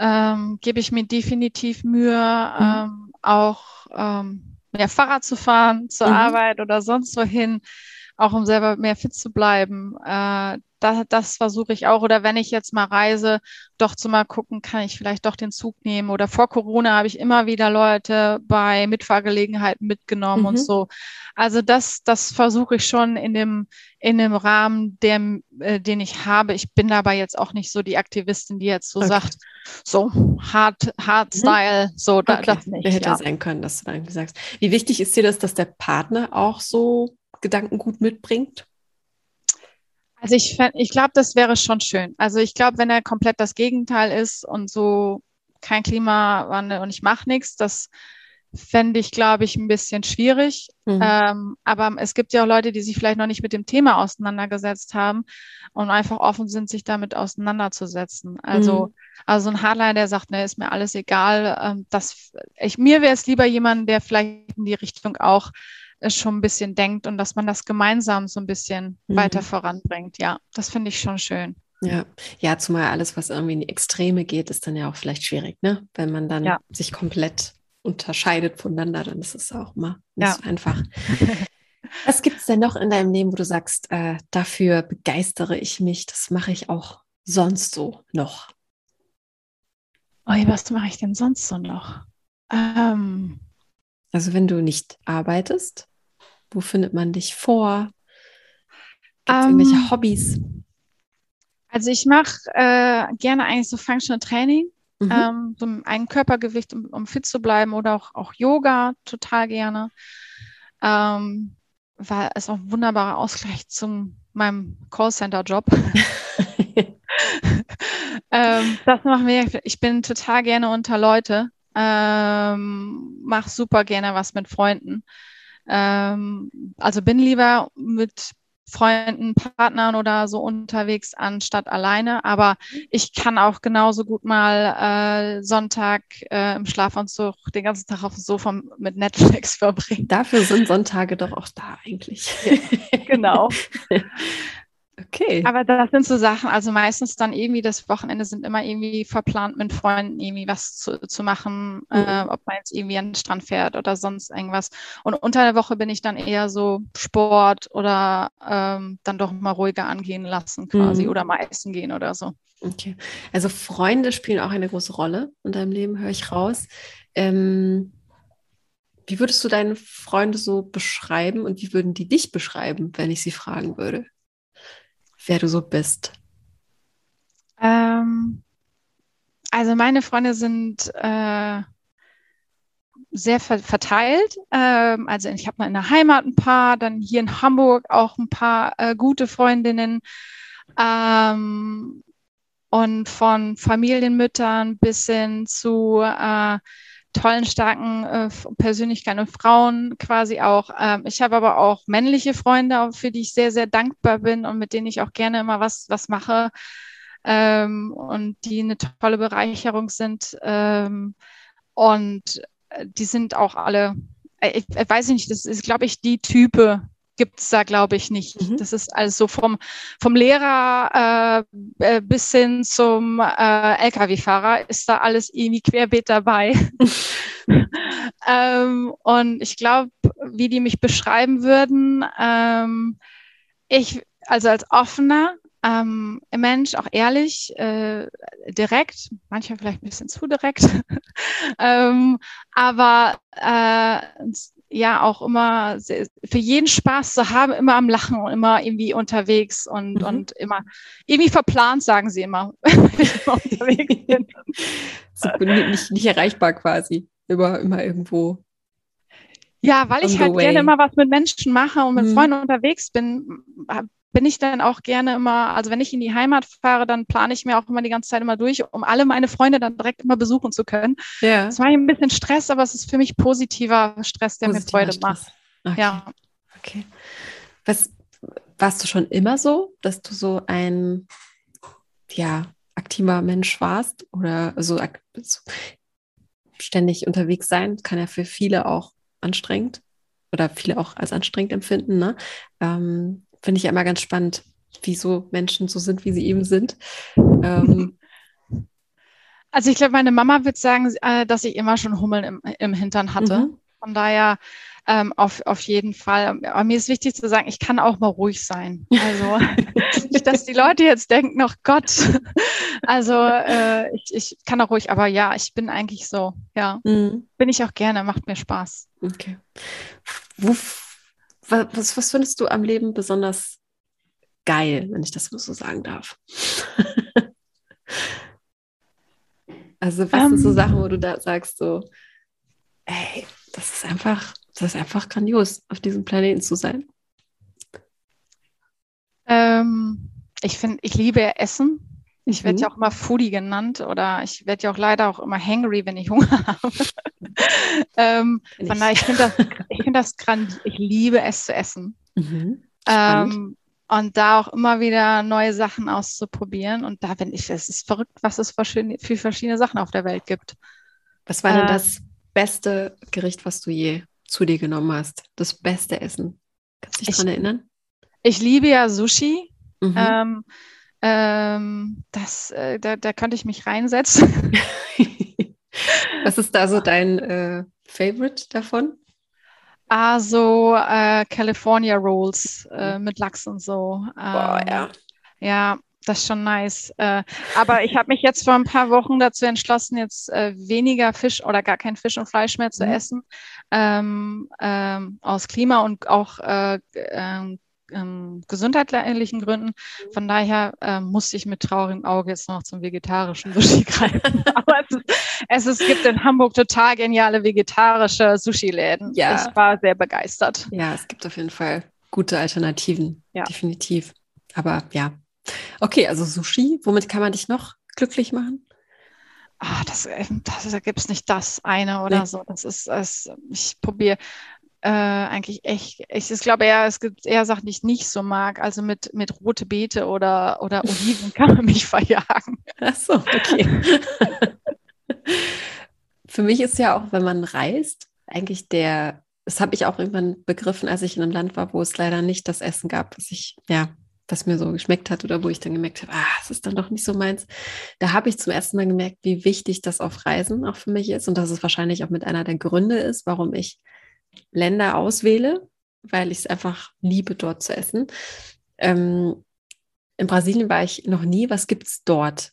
ähm, gebe ich mir definitiv Mühe, mhm. ähm, auch ähm, mehr Fahrrad zu fahren zur mhm. Arbeit oder sonst wohin, auch um selber mehr fit zu bleiben. Äh, das, das versuche ich auch. Oder wenn ich jetzt mal reise, doch zu mal gucken, kann ich vielleicht doch den Zug nehmen. Oder vor Corona habe ich immer wieder Leute bei Mitfahrgelegenheiten mitgenommen mhm. und so. Also das, das versuche ich schon in dem, in dem Rahmen, der, äh, den ich habe. Ich bin dabei jetzt auch nicht so die Aktivistin, die jetzt so okay. sagt, so hard, hard mhm. Style, so da, okay. das nicht. Hätte ja. sein können, dass du da irgendwie sagst. Wie wichtig ist dir das, dass der Partner auch so Gedankengut mitbringt? Also ich, ich glaube, das wäre schon schön. Also ich glaube, wenn er komplett das Gegenteil ist und so kein Klimawandel und ich mache nichts, das fände ich, glaube ich, ein bisschen schwierig. Mhm. Ähm, aber es gibt ja auch Leute, die sich vielleicht noch nicht mit dem Thema auseinandergesetzt haben und einfach offen sind, sich damit auseinanderzusetzen. Also, mhm. also ein Hardliner, der sagt, ne, ist mir alles egal. Ähm, das, ich, mir wäre es lieber jemand, der vielleicht in die Richtung auch schon ein bisschen denkt und dass man das gemeinsam so ein bisschen mhm. weiter voranbringt. Ja, das finde ich schon schön. Ja, ja, zumal alles, was irgendwie in die Extreme geht, ist dann ja auch vielleicht schwierig, ne? Wenn man dann ja. sich komplett unterscheidet voneinander, dann ist es auch mal nicht ja. so einfach. Was gibt es denn noch in deinem Leben, wo du sagst, äh, dafür begeistere ich mich, das mache ich auch sonst so noch? Oh, was mache ich denn sonst so noch? Ähm, also wenn du nicht arbeitest, wo findet man dich vor? Gibt es um, irgendwelche ähm, Hobbys? Also ich mache äh, gerne eigentlich so Functional Training, mhm. ähm, so ein Körpergewicht, um, um, fit zu bleiben oder auch, auch Yoga total gerne. Ähm, weil es auch ein wunderbarer Ausgleich zu meinem Callcenter-Job. ähm, das machen wir. Ich bin total gerne unter Leute. Ähm, mach super gerne was mit Freunden. Ähm, also bin lieber mit Freunden, Partnern oder so unterwegs anstatt alleine. Aber ich kann auch genauso gut mal äh, Sonntag äh, im Schlafanzug den ganzen Tag auf dem Sofa mit Netflix verbringen. Dafür sind Sonntage doch auch da eigentlich. Ja, genau. Okay. Aber das sind so Sachen, also meistens dann irgendwie das Wochenende sind immer irgendwie verplant mit Freunden irgendwie was zu, zu machen, mhm. äh, ob man jetzt irgendwie an den Strand fährt oder sonst irgendwas. Und unter der Woche bin ich dann eher so Sport oder ähm, dann doch mal ruhiger angehen lassen quasi mhm. oder mal essen gehen oder so. Okay. Also Freunde spielen auch eine große Rolle in deinem Leben, höre ich raus. Ähm, wie würdest du deine Freunde so beschreiben und wie würden die dich beschreiben, wenn ich sie fragen würde? Wer du so bist? Ähm, also meine Freunde sind äh, sehr ver verteilt. Ähm, also ich habe in der Heimat ein paar, dann hier in Hamburg auch ein paar äh, gute Freundinnen. Ähm, und von Familienmüttern bis hin zu äh, tollen, starken äh, Persönlichkeiten und Frauen quasi auch. Ähm, ich habe aber auch männliche Freunde, für die ich sehr, sehr dankbar bin und mit denen ich auch gerne immer was, was mache ähm, und die eine tolle Bereicherung sind. Ähm, und äh, die sind auch alle, äh, ich, ich weiß nicht, das ist, glaube ich, die Type, gibt es da, glaube ich, nicht. Mhm. Das ist also vom, vom Lehrer äh, äh bis hin zum äh, Lkw-Fahrer ist da alles irgendwie querbeet dabei. ähm, und ich glaube, wie die mich beschreiben würden, ähm, ich, also als offener, ähm, Mensch, auch ehrlich, äh, direkt, manchmal vielleicht ein bisschen zu direkt, ähm, aber äh, ja auch immer für jeden Spaß zu haben, immer am Lachen und immer irgendwie unterwegs und, mhm. und immer irgendwie verplant, sagen sie immer, wenn ich immer unterwegs bin. so, nicht, nicht erreichbar quasi, immer, immer irgendwo. Ja, weil ich halt way. gerne immer was mit Menschen mache und mit mhm. Freunden unterwegs bin, bin ich dann auch gerne immer, also wenn ich in die Heimat fahre, dann plane ich mir auch immer die ganze Zeit immer durch, um alle meine Freunde dann direkt immer besuchen zu können. Ja. Das war ein bisschen Stress, aber es ist für mich positiver Stress, der positiver mir Freude Stress. macht. Okay. Ja. Okay. Was, warst du schon immer so, dass du so ein, ja, aktiver Mensch warst oder so, so ständig unterwegs sein? Kann ja für viele auch anstrengend oder viele auch als anstrengend empfinden. Ne? Ähm, finde ich ja immer ganz spannend, wieso Menschen so sind, wie sie eben sind. Ähm, also ich glaube, meine Mama wird sagen, äh, dass ich immer schon Hummeln im, im Hintern hatte. Mhm. Von daher ähm, auf, auf jeden Fall. Aber mir ist wichtig zu sagen, ich kann auch mal ruhig sein. Also nicht, dass die Leute jetzt denken, oh Gott. Also äh, ich, ich kann auch ruhig, aber ja, ich bin eigentlich so. Ja, mhm. bin ich auch gerne, macht mir Spaß. Okay. Wo was, was findest du am Leben besonders geil, wenn ich das so sagen darf? also was um, sind so ähm. Sachen, wo du da sagst so, ey, das ist einfach, das ist einfach grandios, auf diesem Planeten zu sein? Ähm, ich finde, ich liebe Essen. Ich werde mhm. ja auch immer Foodie genannt oder ich werde ja auch leider auch immer hangry, wenn ich Hunger habe. ähm, von daher, ich finde das, ich finde das grandios. Ich liebe es zu essen. Mhm. Ähm, und da auch immer wieder neue Sachen auszuprobieren. Und da bin ich, es ist verrückt, was es für, verschiedene Sachen auf der Welt gibt. Was war denn äh, das beste Gericht, was du je zu dir genommen hast? Das beste Essen? Kannst du dich daran erinnern? Ich liebe ja Sushi. Mhm. Ähm, ähm, das, äh, da, da könnte ich mich reinsetzen. Was ist da so dein äh, Favorite davon? Also äh, California Rolls äh, mit Lachs und so. Ähm, Boah, ja. Ja, das ist schon nice. Äh, aber ich habe mich jetzt vor ein paar Wochen dazu entschlossen, jetzt äh, weniger Fisch oder gar kein Fisch und Fleisch mehr zu mhm. essen. Ähm, ähm, aus Klima und auch äh, ähm, gesundheitlichen Gründen. Von daher äh, musste ich mit traurigem Auge jetzt noch zum vegetarischen Sushi greifen. Aber es, es, es, gibt in Hamburg total geniale vegetarische Sushi-Läden. Ja. Ich war sehr begeistert. Ja, es gibt auf jeden Fall gute Alternativen. Ja. Definitiv. Aber ja. Okay, also Sushi, womit kann man dich noch glücklich machen? Ah, das, äh, das, da gibt es nicht das eine oder nee. so. Das ist, es, ich probiere äh, eigentlich echt, ich, ich glaube eher, es gibt eher Sachen, die ich nicht so mag. Also mit, mit rote Beete oder, oder Oliven kann man mich verjagen. Ach so, okay. Für mich ist ja auch, wenn man reist, eigentlich der, das habe ich auch irgendwann begriffen, als ich in einem Land war, wo es leider nicht das Essen gab, was ich, ja, was mir so geschmeckt hat oder wo ich dann gemerkt habe, ah, es ist dann doch nicht so meins. Da habe ich zum ersten Mal gemerkt, wie wichtig das auf Reisen auch für mich ist und dass es wahrscheinlich auch mit einer der Gründe ist, warum ich Länder auswähle, weil ich es einfach liebe, dort zu essen. Ähm, in Brasilien war ich noch nie. Was gibt es dort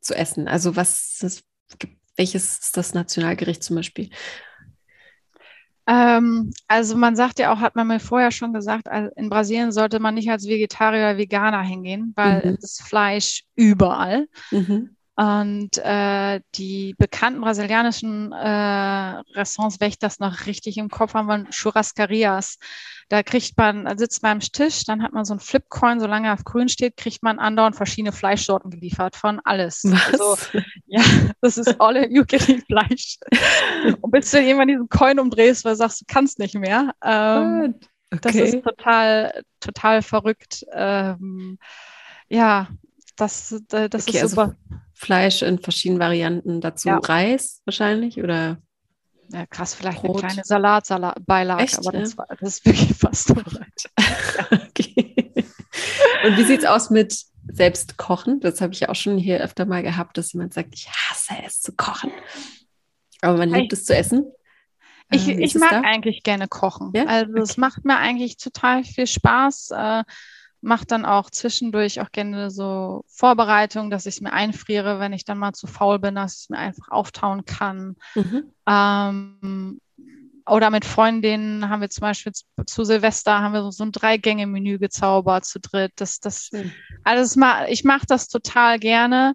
zu essen? Also was ist, welches ist das Nationalgericht zum Beispiel? Ähm, also man sagt ja auch, hat man mir vorher schon gesagt, in Brasilien sollte man nicht als Vegetarier oder Veganer hingehen, weil mhm. das Fleisch überall. Mhm. Und äh, die bekannten brasilianischen äh, Restaurants, wenn ich das noch richtig im Kopf habe, waren Churrascarias. Da kriegt man, sitzt man am Tisch, dann hat man so ein Flipcoin, solange er auf grün steht, kriegt man andauernd verschiedene Fleischsorten geliefert von alles. Was? Also, ja, das ist all you can Fleisch. Und bis du irgendwann diesen Coin umdrehst, weil du sagst, du kannst nicht mehr. Ähm, Okay. das ist total, total verrückt. Ähm, ja, das, äh, das Okay, ist also super. Fleisch in verschiedenen Varianten, dazu Ja. Reis wahrscheinlich oder Ja, krass, vielleicht Brot. eine kleine Salatbeilage, Echt, aber das, war, das ist wirklich fast so weit. okay. Und wie sieht's aus mit selbst kochen? Das habe ich ja auch schon hier öfter mal gehabt, dass jemand sagt, ich hasse es zu kochen. Aber man liebt es zu essen. Ich, Äh, wie ich es mag da? eigentlich gerne kochen. Ja? Also es Okay. macht mir eigentlich total viel Spaß. Äh, macht dann auch zwischendurch auch gerne so Vorbereitung, dass ich es mir einfriere, wenn ich dann mal zu faul bin, dass ich es mir einfach auftauen kann. Mhm. Ähm, oder mit Freundinnen haben wir zum Beispiel zu, Silvester haben wir so, ein Drei-Gänge-Menü gezaubert zu dritt. Das, das, Schön. also ma, ich mache das total gerne,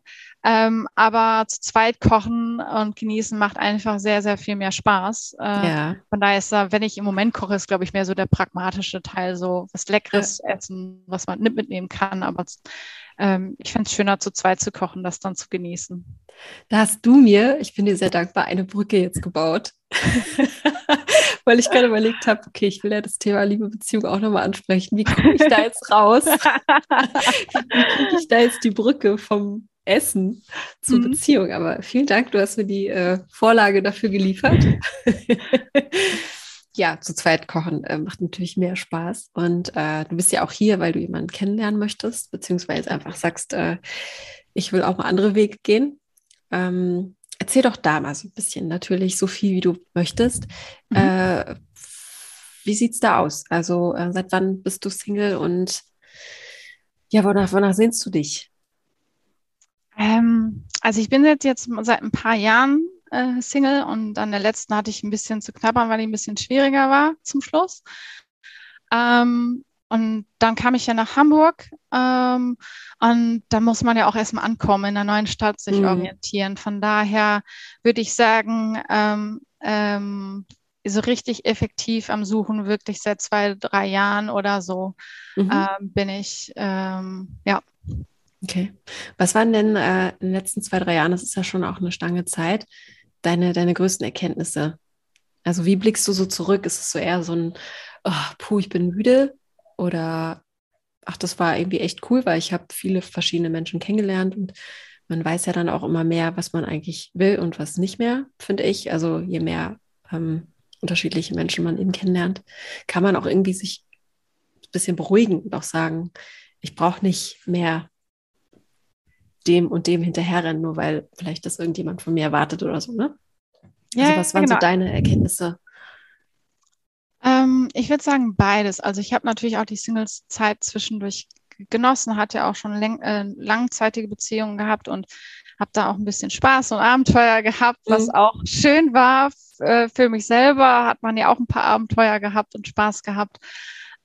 ähm, aber zu zweit kochen und genießen macht einfach sehr, sehr viel mehr Spaß. Äh, Ja. Von daher ist da, wenn ich im Moment koche, ist glaube ich mehr so der pragmatische Teil, so was Leckeres essen, was man nicht mitnehmen kann. Aber ähm, ich finde es schöner, zu zweit zu kochen, das dann zu genießen. Da hast du mir, ich bin dir sehr dankbar, eine Brücke jetzt gebaut. Weil ich gerade überlegt habe, okay, ich will ja das Thema Liebe Beziehung auch nochmal ansprechen. Wie komme ich da jetzt raus? Wie kriege ich da jetzt die Brücke vom Essen zur Mhm. Beziehung? Aber vielen Dank, du hast mir die äh, Vorlage dafür geliefert. ja, zu zweit kochen äh, macht natürlich mehr Spaß. Und äh, du bist ja auch hier, weil du jemanden kennenlernen möchtest, beziehungsweise einfach sagst, äh, ich will auch mal andere Wege gehen. Ähm, erzähl doch da mal so ein bisschen, natürlich so viel, wie du möchtest. Mhm. Äh, wie sieht's da aus? Also, äh, seit wann bist du Single und ja, wonach, wonach sehnst du dich? Ähm, also ich bin jetzt, jetzt seit ein paar Jahren äh, Single und an der letzten hatte ich ein bisschen zu knabbern, weil die ein bisschen schwieriger war zum Schluss. Ähm, und dann kam ich ja nach Hamburg ähm, und da muss man ja auch erstmal ankommen, in einer neuen Stadt sich Mhm. orientieren. Von daher würde ich sagen, ähm, ähm, so richtig effektiv am Suchen, wirklich seit zwei, drei Jahren oder so Mhm. ähm, bin ich, ähm, ja. Okay. Was waren denn äh, in den letzten zwei, drei Jahren, das ist ja schon auch eine Stange Zeit, deine, deine größten Erkenntnisse? Also wie blickst du so zurück? Ist es so eher so ein, oh, puh, ich bin müde? Oder ach, das war irgendwie echt cool, weil ich habe viele verschiedene Menschen kennengelernt und man weiß ja dann auch immer mehr, was man eigentlich will und was nicht mehr, finde ich. Also je mehr ähm, unterschiedliche Menschen man eben kennenlernt, kann man auch irgendwie sich ein bisschen beruhigen und auch sagen, ich brauche nicht mehr dem und dem hinterherrennen, nur weil vielleicht das irgendjemand von mir erwartet oder so, ne? Also was waren so genau. deine Erkenntnisse? Ähm, ich würde sagen beides. Also ich habe natürlich auch die Singles-Zeit zwischendurch genossen, hatte ja auch schon äh, langzeitige Beziehungen gehabt und habe da auch ein bisschen Spaß und Abenteuer gehabt, was Mhm. auch schön war äh, für mich selber. Hat man ja auch ein paar Abenteuer gehabt und Spaß gehabt.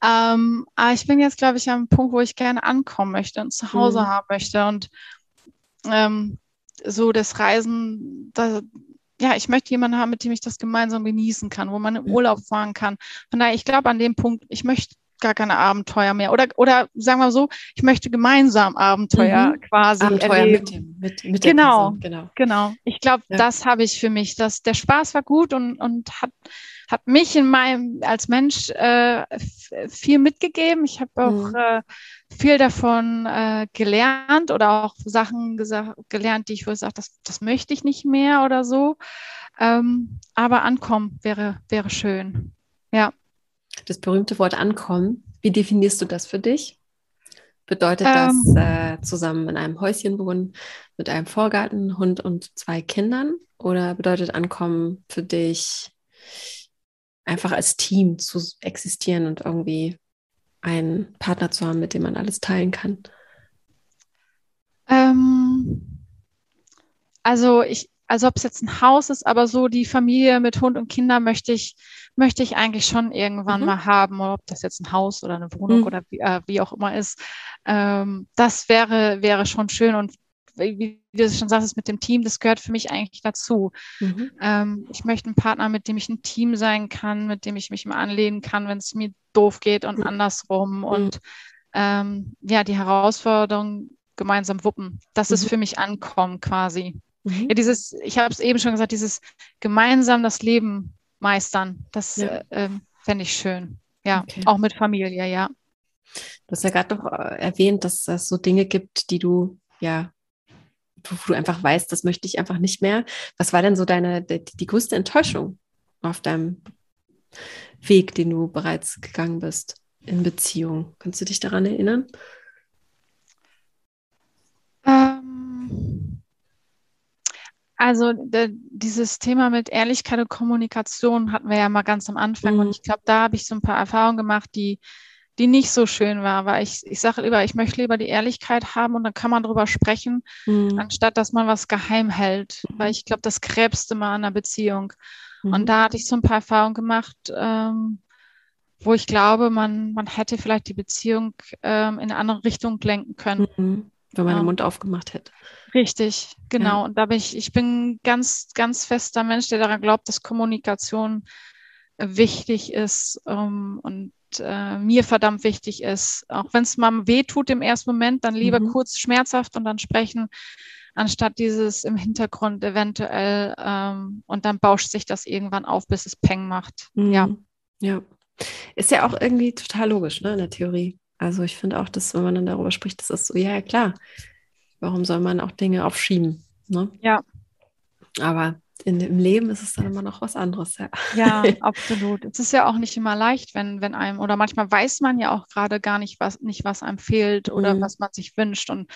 Ähm, aber ich bin jetzt, glaube ich, am Punkt, wo ich gerne ankommen möchte und zu Hause Mhm. haben möchte und ähm, so das Reisen, da, ja, ich möchte jemanden haben, mit dem ich das gemeinsam genießen kann, wo man in. Urlaub fahren kann. Von daher, ich glaube an dem Punkt, ich möchte gar keine Abenteuer mehr. Oder, oder sagen wir so, ich möchte gemeinsam Abenteuer Mhm. quasi Abenteuer erleben. mit dem, mit, mit Genau. Person, genau. Genau. Ich glaube, Ja. das habe ich für mich. Das, der Spaß war gut und, und hat, hat mich in meinem als Mensch äh, viel mitgegeben. Ich habe auch Mhm. äh, viel davon äh, gelernt oder auch Sachen gesagt, gelernt, die ich wohl sage, das, das möchte ich nicht mehr oder so. Ähm, aber ankommen wäre, wäre schön. Ja. Das berühmte Wort ankommen, wie definierst du das für dich? Bedeutet Ähm. das äh, zusammen in einem Häuschen wohnen mit einem Vorgarten, Hund und zwei Kindern? Oder bedeutet ankommen für dich einfach als Team zu existieren und irgendwie einen Partner zu haben, mit dem man alles teilen kann? Ähm, also ich, also ob es jetzt ein Haus ist, aber so die Familie mit Hund und Kindern möchte ich, möchte ich eigentlich schon irgendwann Mhm. mal haben, oder ob das jetzt ein Haus oder eine Wohnung Mhm. oder wie, äh, wie auch immer ist. Ähm, das wäre, wäre schon schön und wie du schon sagst, mit dem Team, das gehört für mich eigentlich dazu. Mhm. Ähm, ich möchte einen Partner, mit dem ich ein Team sein kann, mit dem ich mich mal anlehnen kann, wenn es mir doof geht und mhm. andersrum. Und ähm, ja, die Herausforderung gemeinsam wuppen. Das mhm. ist für mich Ankommen quasi. Mhm. Ja, dieses, ich habe es eben schon gesagt, dieses gemeinsam das Leben meistern, das ja. äh, fände ich schön. Ja, okay. auch mit Familie, ja. Du hast ja gerade noch äh, erwähnt, dass es so Dinge gibt, die du ja, wo du einfach weißt, das möchte ich einfach nicht mehr. Was war denn so deine, die, die größte Enttäuschung auf deinem Weg, den du bereits gegangen bist in Beziehung? Kannst du dich daran erinnern? Ähm, also dieses Thema mit Ehrlichkeit und Kommunikation hatten wir ja mal ganz am Anfang mhm. und ich glaube, da habe ich so ein paar Erfahrungen gemacht, die die nicht so schön war, weil ich, ich sage lieber, ich möchte lieber die Ehrlichkeit haben und dann kann man drüber sprechen, mhm. anstatt dass man was geheim hält, weil ich glaube, das krebst immer an einer Beziehung. Mhm. Und da hatte ich so ein paar Erfahrungen gemacht, ähm, wo ich glaube, man, man hätte vielleicht die Beziehung ähm, in eine andere Richtung lenken können. Mhm. Wenn man ja. den Mund aufgemacht hätte. Richtig, genau. Ja. Und da bin ich, ich bin ganz, ganz fester Mensch, der daran glaubt, dass Kommunikation wichtig ist ähm, und äh, mir verdammt wichtig ist. Auch wenn es mal weh tut im ersten Moment, dann lieber mhm. kurz schmerzhaft und dann sprechen, anstatt dieses im Hintergrund eventuell ähm, und dann bauscht sich das irgendwann auf, bis es Peng macht. Mhm. Ja. Ja. Ist ja auch irgendwie total logisch, ne, in der Theorie. Also ich finde auch, dass wenn man dann darüber spricht, das ist so, ja, klar. Warum soll man auch Dinge aufschieben? Ne? Ja. Aber in, im Leben ist es dann immer noch was anderes, ja. Ja, absolut. Es ist ja auch nicht immer leicht, wenn, wenn einem, oder manchmal weiß man ja auch gerade gar nicht, was, nicht, was einem fehlt oder mhm. was man sich wünscht. Und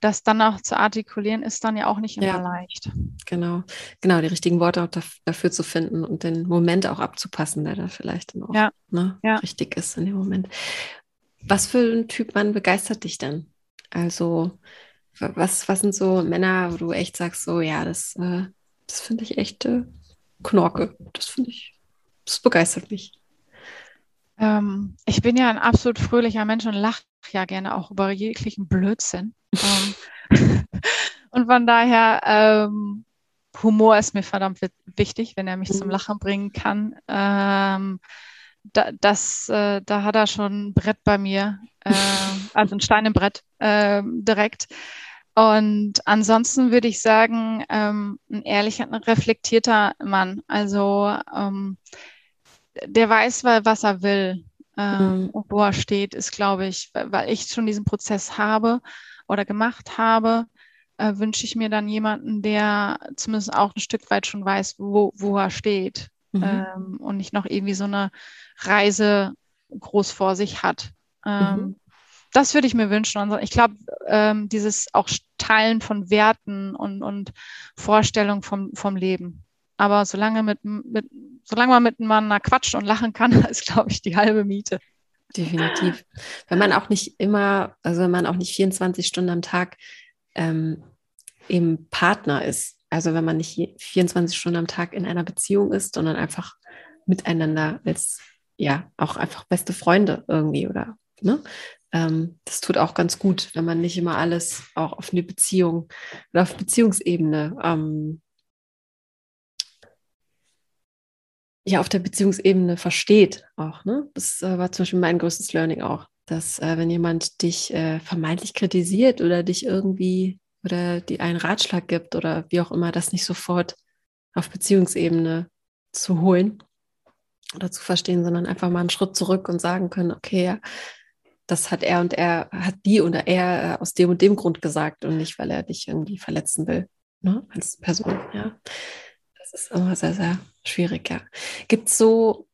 das dann auch zu artikulieren, ist dann ja auch nicht immer ja, leicht. Genau, genau, die richtigen Worte auch dafür zu finden und den Moment auch abzupassen, der da vielleicht dann auch ja. Ne, ja. richtig ist in dem Moment. Was für ein Typ Mann begeistert dich denn? Also, was, was sind so Männer, wo du echt sagst, so, ja, das äh, das finde ich echt äh, Knorke. Das finde ich, das begeistert mich. Ähm, ich bin ja ein absolut fröhlicher Mensch und lache ja gerne auch über jeglichen Blödsinn. ähm, und von daher, ähm, Humor ist mir verdammt wichtig, wenn er mich mhm. zum Lachen bringen kann. Ähm, da, das, äh, da hat er schon ein Brett bei mir, äh, also ein Stein im Brett äh, direkt. Und ansonsten würde ich sagen, ähm, ein ehrlicher, ein reflektierter Mann. Also ähm, der weiß, was er will ähm, mhm. wo er steht, ist, glaube ich, weil ich schon diesen Prozess habe oder gemacht habe, äh, wünsche ich mir dann jemanden, der zumindest auch ein Stück weit schon weiß, wo, wo er steht mhm. ähm, und nicht noch irgendwie so eine Reise groß vor sich hat. Ähm, mhm das würde ich mir wünschen. Ich glaube, ähm, dieses auch Teilen von Werten und, und Vorstellungen vom, vom Leben. Aber solange, mit, mit, solange man miteinander quatscht und lachen kann, ist, glaube ich, die halbe Miete. Definitiv. Wenn man auch nicht immer, also wenn man auch nicht 24 Stunden am Tag ähm, eben Partner ist, also wenn man nicht 24 Stunden am Tag in einer Beziehung ist, sondern einfach miteinander als, ja, auch einfach beste Freunde irgendwie oder, ne? ähm, das tut auch ganz gut, wenn man nicht immer alles auch auf eine Beziehung oder auf Beziehungsebene ähm, ja auf der Beziehungsebene versteht auch. Ne? Das äh, war zum Beispiel mein größtes Learning auch, dass äh, wenn jemand dich äh, vermeintlich kritisiert oder dich irgendwie oder die einen Ratschlag gibt oder wie auch immer, das nicht sofort auf Beziehungsebene zu holen oder zu verstehen, sondern einfach mal einen Schritt zurück und sagen können, okay, ja, das hat er und er, hat die oder er äh, aus dem und dem Grund gesagt und nicht, weil er dich irgendwie verletzen will, ne, als Person, ja. Das ist immer sehr, sehr schwierig, ja. Gibt es so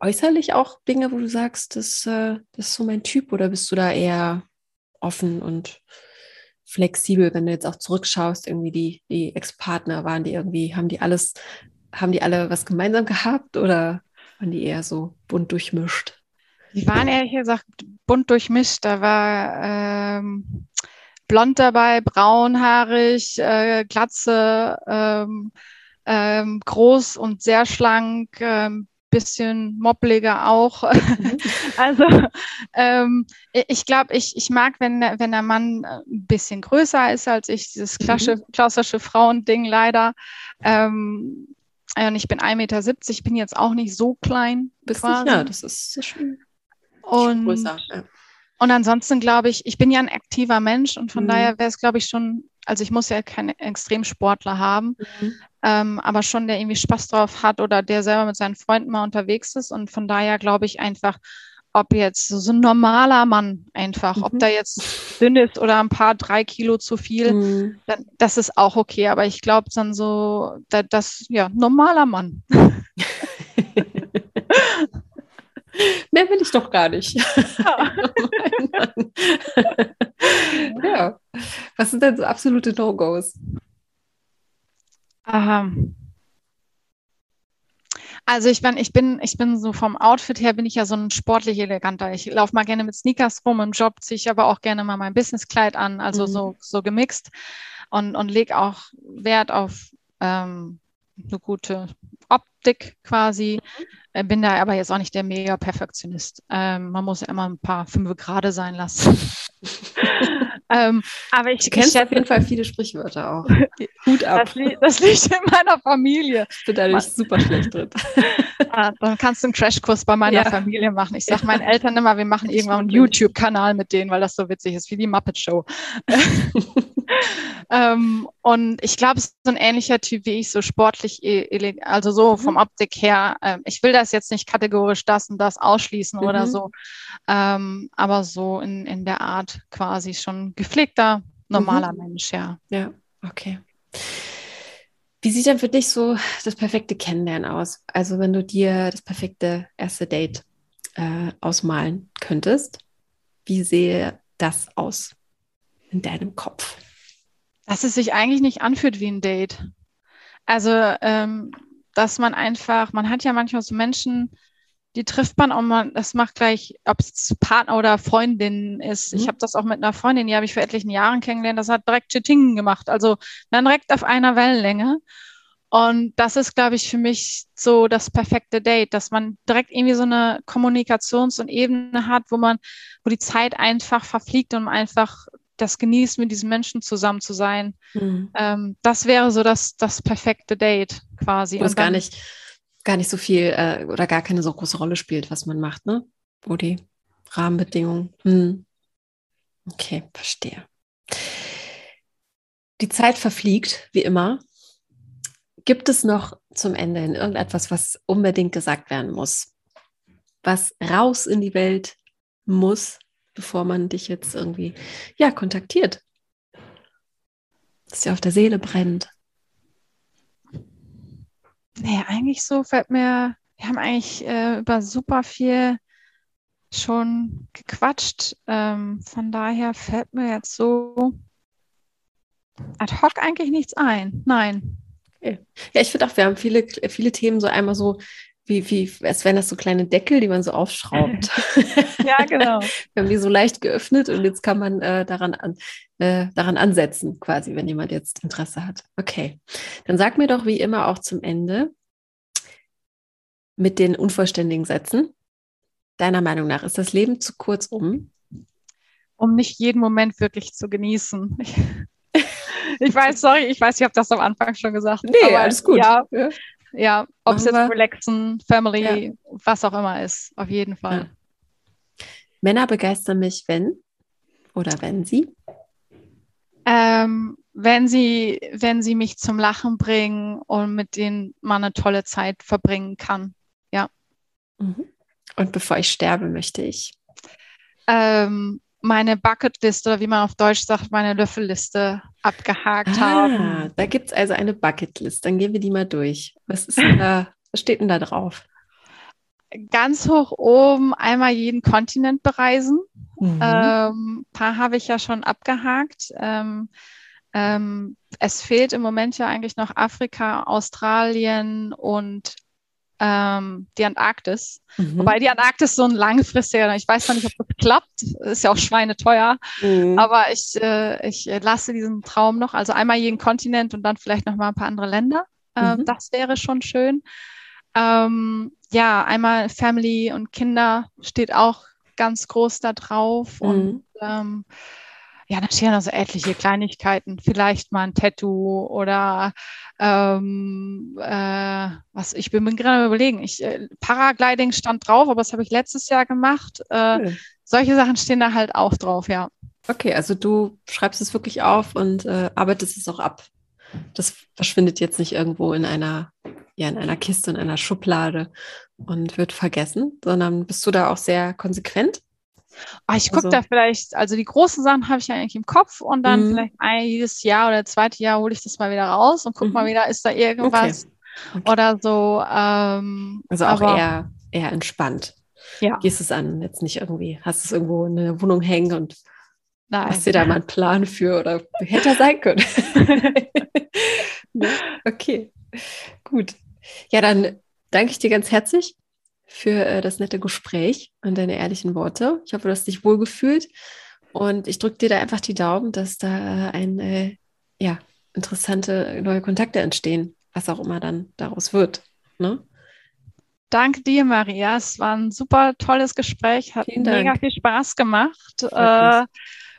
äußerlich auch Dinge, wo du sagst, das, äh, das ist so mein Typ oder bist du da eher offen und flexibel, wenn du jetzt auch zurückschaust, irgendwie die, die Ex-Partner waren die irgendwie, haben die alles, haben die alle was gemeinsam gehabt oder waren die eher so bunt durchmischt? Die waren ehrlich gesagt bunt durchmischt. Da war ähm, blond dabei, braunhaarig, äh, Glatze, ähm, ähm, groß und sehr schlank, ähm, bisschen moppliger auch. Mhm. also ähm, ich glaube, ich, ich mag, wenn, wenn der Mann ein bisschen größer ist als ich, dieses klassische, mhm. klassische Frauending leider. Ähm, und ich bin 1,70 Meter, ich bin jetzt auch nicht so klein. Bist quasi. Ja, das ist sehr schön. Und, größer, ja. und ansonsten glaube ich, ich bin ja ein aktiver Mensch und von mhm. daher wäre es, glaube ich, schon, also ich muss ja keinen Extremsportler haben, mhm. ähm, aber schon der irgendwie Spaß drauf hat oder der selber mit seinen Freunden mal unterwegs ist. Und von daher glaube ich einfach, ob jetzt so ein normaler Mann einfach, mhm. ob da jetzt dünn ist oder ein paar drei Kilo zu viel, mhm. dann, das ist auch okay. Aber ich glaube dann so, da, das, ja, normaler Mann. Mehr will ich doch gar nicht. Ja. ja. Was sind denn so absolute No-Gos? Ähm, also ich bin, ich bin, ich bin so vom Outfit her bin ich ja so ein sportlich eleganter. Ich laufe mal gerne mit Sneakers rum im Job, ziehe ich aber auch gerne mal mein Businesskleid an, also mhm. so, so gemixt und, und lege auch Wert auf ähm, eine gute Optik quasi. Mhm. Bin da aber jetzt auch nicht der mega Perfektionist. Ähm, man muss ja immer ein paar fünf Grade sein lassen. ähm, aber ich, kenne auf jeden Fall viele Sprichwörter auch. Hut ab. Das, li das, liegt in meiner Familie. Ich bin da nicht super schlecht drin. ah, dann kannst du einen Crashkurs bei meiner ja. Familie machen. Ich sage meinen Eltern immer, wir machen irgendwann einen YouTube-Kanal mit denen, weil das so witzig ist, wie die Muppet Show. ähm, und ich glaube, es ist so ein ähnlicher Typ wie ich, so sportlich, also so vom mhm. Optik her. Ähm, ich will das jetzt nicht kategorisch das und das ausschließen mhm. oder so, ähm, aber so in, in der Art quasi schon gepflegter, normaler mhm. Mensch, ja. Ja, okay. Wie sieht denn für dich so das perfekte Kennenlernen aus? Also wenn du dir das perfekte erste Date äh, ausmalen könntest, wie sehe das aus in deinem Kopf? Dass es sich eigentlich nicht anfühlt wie ein Date. Also, ähm, dass man einfach, man hat ja manchmal so Menschen, die trifft man und man, das macht gleich, ob es Partner oder Freundin ist. Mhm. Ich habe das auch mit einer Freundin, die habe ich vor etlichen Jahren kennengelernt, das hat direkt Chitting gemacht, also dann direkt auf einer Wellenlänge. Und das ist, glaube ich, für mich so das perfekte Date, dass man direkt irgendwie so eine Kommunikations- und Ebene hat, wo man, wo die Zeit einfach verfliegt und einfach das genießt, mit diesen Menschen zusammen zu sein. Mhm. Ähm, das wäre so das, das perfekte Date quasi. Wo es gar nicht, gar nicht so viel äh, oder gar keine so große Rolle spielt, was man macht, ne? Wo die Rahmenbedingungen. Hm. Okay, verstehe. Die Zeit verfliegt, wie immer. Gibt es noch zum Ende hin irgendetwas, was unbedingt gesagt werden muss? Was raus in die Welt muss, bevor man dich jetzt irgendwie ja kontaktiert. Dass dir auf der Seele brennt. Nee, eigentlich so fällt mir, wir haben eigentlich äh, über super viel schon gequatscht. Ähm, von daher fällt mir jetzt so ad hoc eigentlich nichts ein. Nein. Okay. Ja, ich finde auch, wir haben viele, viele Themen so einmal so wie, wie, als wären das so kleine Deckel, die man so aufschraubt. ja, genau. Wir haben die so leicht geöffnet und jetzt kann man äh, daran, an, äh, daran ansetzen, quasi, wenn jemand jetzt Interesse hat. Okay. Dann sag mir doch wie immer auch zum Ende mit den unvollständigen Sätzen. Deiner Meinung nach, ist das Leben zu kurz um? Um nicht jeden Moment wirklich zu genießen. Ich weiß, sorry, ich weiß, ich habe das am Anfang schon gesagt. Nee, alles gut. Ja, ja. Ja, ob es jetzt Relaxen, Family, ja. was auch immer ist, auf jeden Fall. Ja. Männer begeistern mich, wenn oder wenn sie? Ähm, wenn sie, wenn sie mich zum Lachen bringen und mit denen man eine tolle Zeit verbringen kann. Ja. Mhm. Und bevor ich sterbe, möchte ich? Ähm, meine Bucketliste oder wie man auf Deutsch sagt, meine Löffelliste abgehakt ah, haben. Da gibt es also eine Bucketlist. Dann gehen wir die mal durch. Was, ist da, was steht denn da drauf? Ganz hoch oben einmal jeden Kontinent bereisen. Mhm. Ähm, paar habe ich ja schon abgehakt. Ähm, ähm, es fehlt im Moment ja eigentlich noch Afrika, Australien und ähm, die Antarktis. Mhm. Wobei die Antarktis so ein langfristiger, ich weiß noch nicht, ob das klappt, ist ja auch schweineteuer, mhm. aber ich, äh, ich lasse diesen Traum noch, also einmal jeden Kontinent und dann vielleicht noch mal ein paar andere Länder. Äh, mhm. Das wäre schon schön. Ähm, ja, einmal Family und Kinder steht auch ganz groß da drauf. Mhm. Und ähm, ja, dann stehen noch so etliche Kleinigkeiten, vielleicht mal ein Tattoo oder ähm, äh, was, ich bin mir gerade überlegen, ich, äh, Paragliding stand drauf, aber das habe ich letztes Jahr gemacht. Äh, cool. Solche Sachen stehen da halt auch drauf, ja. Okay, also du schreibst es wirklich auf und äh, arbeitest es auch ab. Das verschwindet jetzt nicht irgendwo in einer, ja, in einer Kiste, in einer Schublade und wird vergessen, sondern bist du da auch sehr konsequent? Oh, ich gucke also, da vielleicht, also die großen Sachen habe ich ja eigentlich im Kopf und dann mhm. vielleicht ein, jedes Jahr oder zweite Jahr hole ich das mal wieder raus und gucke mhm. mal wieder, ist da irgendwas okay. Okay. oder so. Ähm, also auch aber, eher, eher entspannt. Ja. Gehst es an, jetzt nicht irgendwie, hast es irgendwo in der Wohnung hängen und Nein. hast dir da mal einen Plan für oder hätte er sein können. Ne? okay, gut. Ja, dann danke ich dir ganz herzlich für äh, das nette Gespräch und deine ehrlichen Worte. Ich hoffe, du hast dich wohlgefühlt und ich drücke dir da einfach die Daumen, dass da ein, äh, ja, interessante neue Kontakte entstehen, was auch immer dann daraus wird. Ne? Danke dir, Maria. Es war ein super tolles Gespräch, hat mega viel Spaß gemacht. Äh,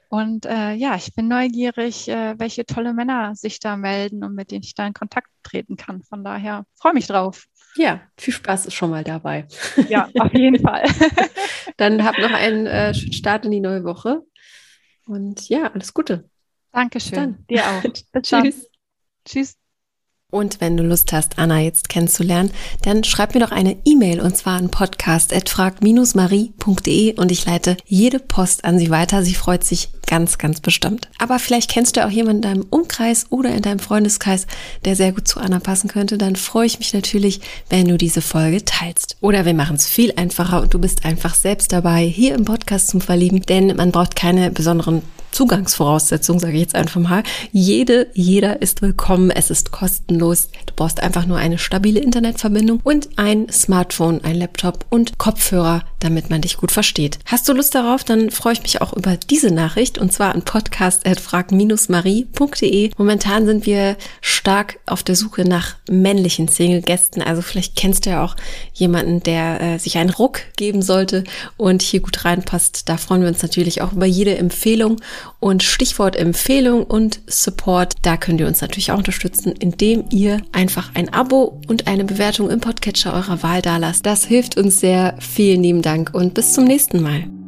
und äh, ja, ich bin neugierig, äh, welche tolle Männer sich da melden und mit denen ich da in Kontakt treten kann. Von daher freue mich drauf. Ja, viel Spaß ist schon mal dabei. Ja, auf jeden Fall. Dann habt noch einen äh, schönen Start in die neue Woche. Und ja, alles Gute. Dankeschön. Dir auch. Bis Tschüss. Dann. Tschüss. Und wenn du Lust hast, Anna jetzt kennenzulernen, dann schreib mir doch eine E-Mail und zwar an podcast.frag-marie.de und ich leite jede Post an sie weiter. Sie freut sich ganz, ganz bestimmt. Aber vielleicht kennst du auch jemanden in deinem Umkreis oder in deinem Freundeskreis, der sehr gut zu Anna passen könnte. Dann freue ich mich natürlich, wenn du diese Folge teilst. Oder wir machen es viel einfacher und du bist einfach selbst dabei, hier im Podcast zum Verlieben, denn man braucht keine besonderen Zugangsvoraussetzung, sage ich jetzt einfach mal. Jede, jeder ist willkommen. Es ist kostenlos. Du brauchst einfach nur eine stabile Internetverbindung und ein Smartphone, ein Laptop und Kopfhörer, damit man dich gut versteht. Hast du Lust darauf? Dann freue ich mich auch über diese Nachricht und zwar an podcast.frag-marie.de. Momentan sind wir stark auf der Suche nach männlichen Single-Gästen. Also vielleicht kennst du ja auch jemanden, der äh, sich einen Ruck geben sollte und hier gut reinpasst. Da freuen wir uns natürlich auch über jede Empfehlung. Und Stichwort Empfehlung und Support, da könnt ihr uns natürlich auch unterstützen, indem ihr einfach ein Abo und eine Bewertung im Podcatcher eurer Wahl dalasst. Das hilft uns sehr. Vielen lieben Dank und bis zum nächsten Mal.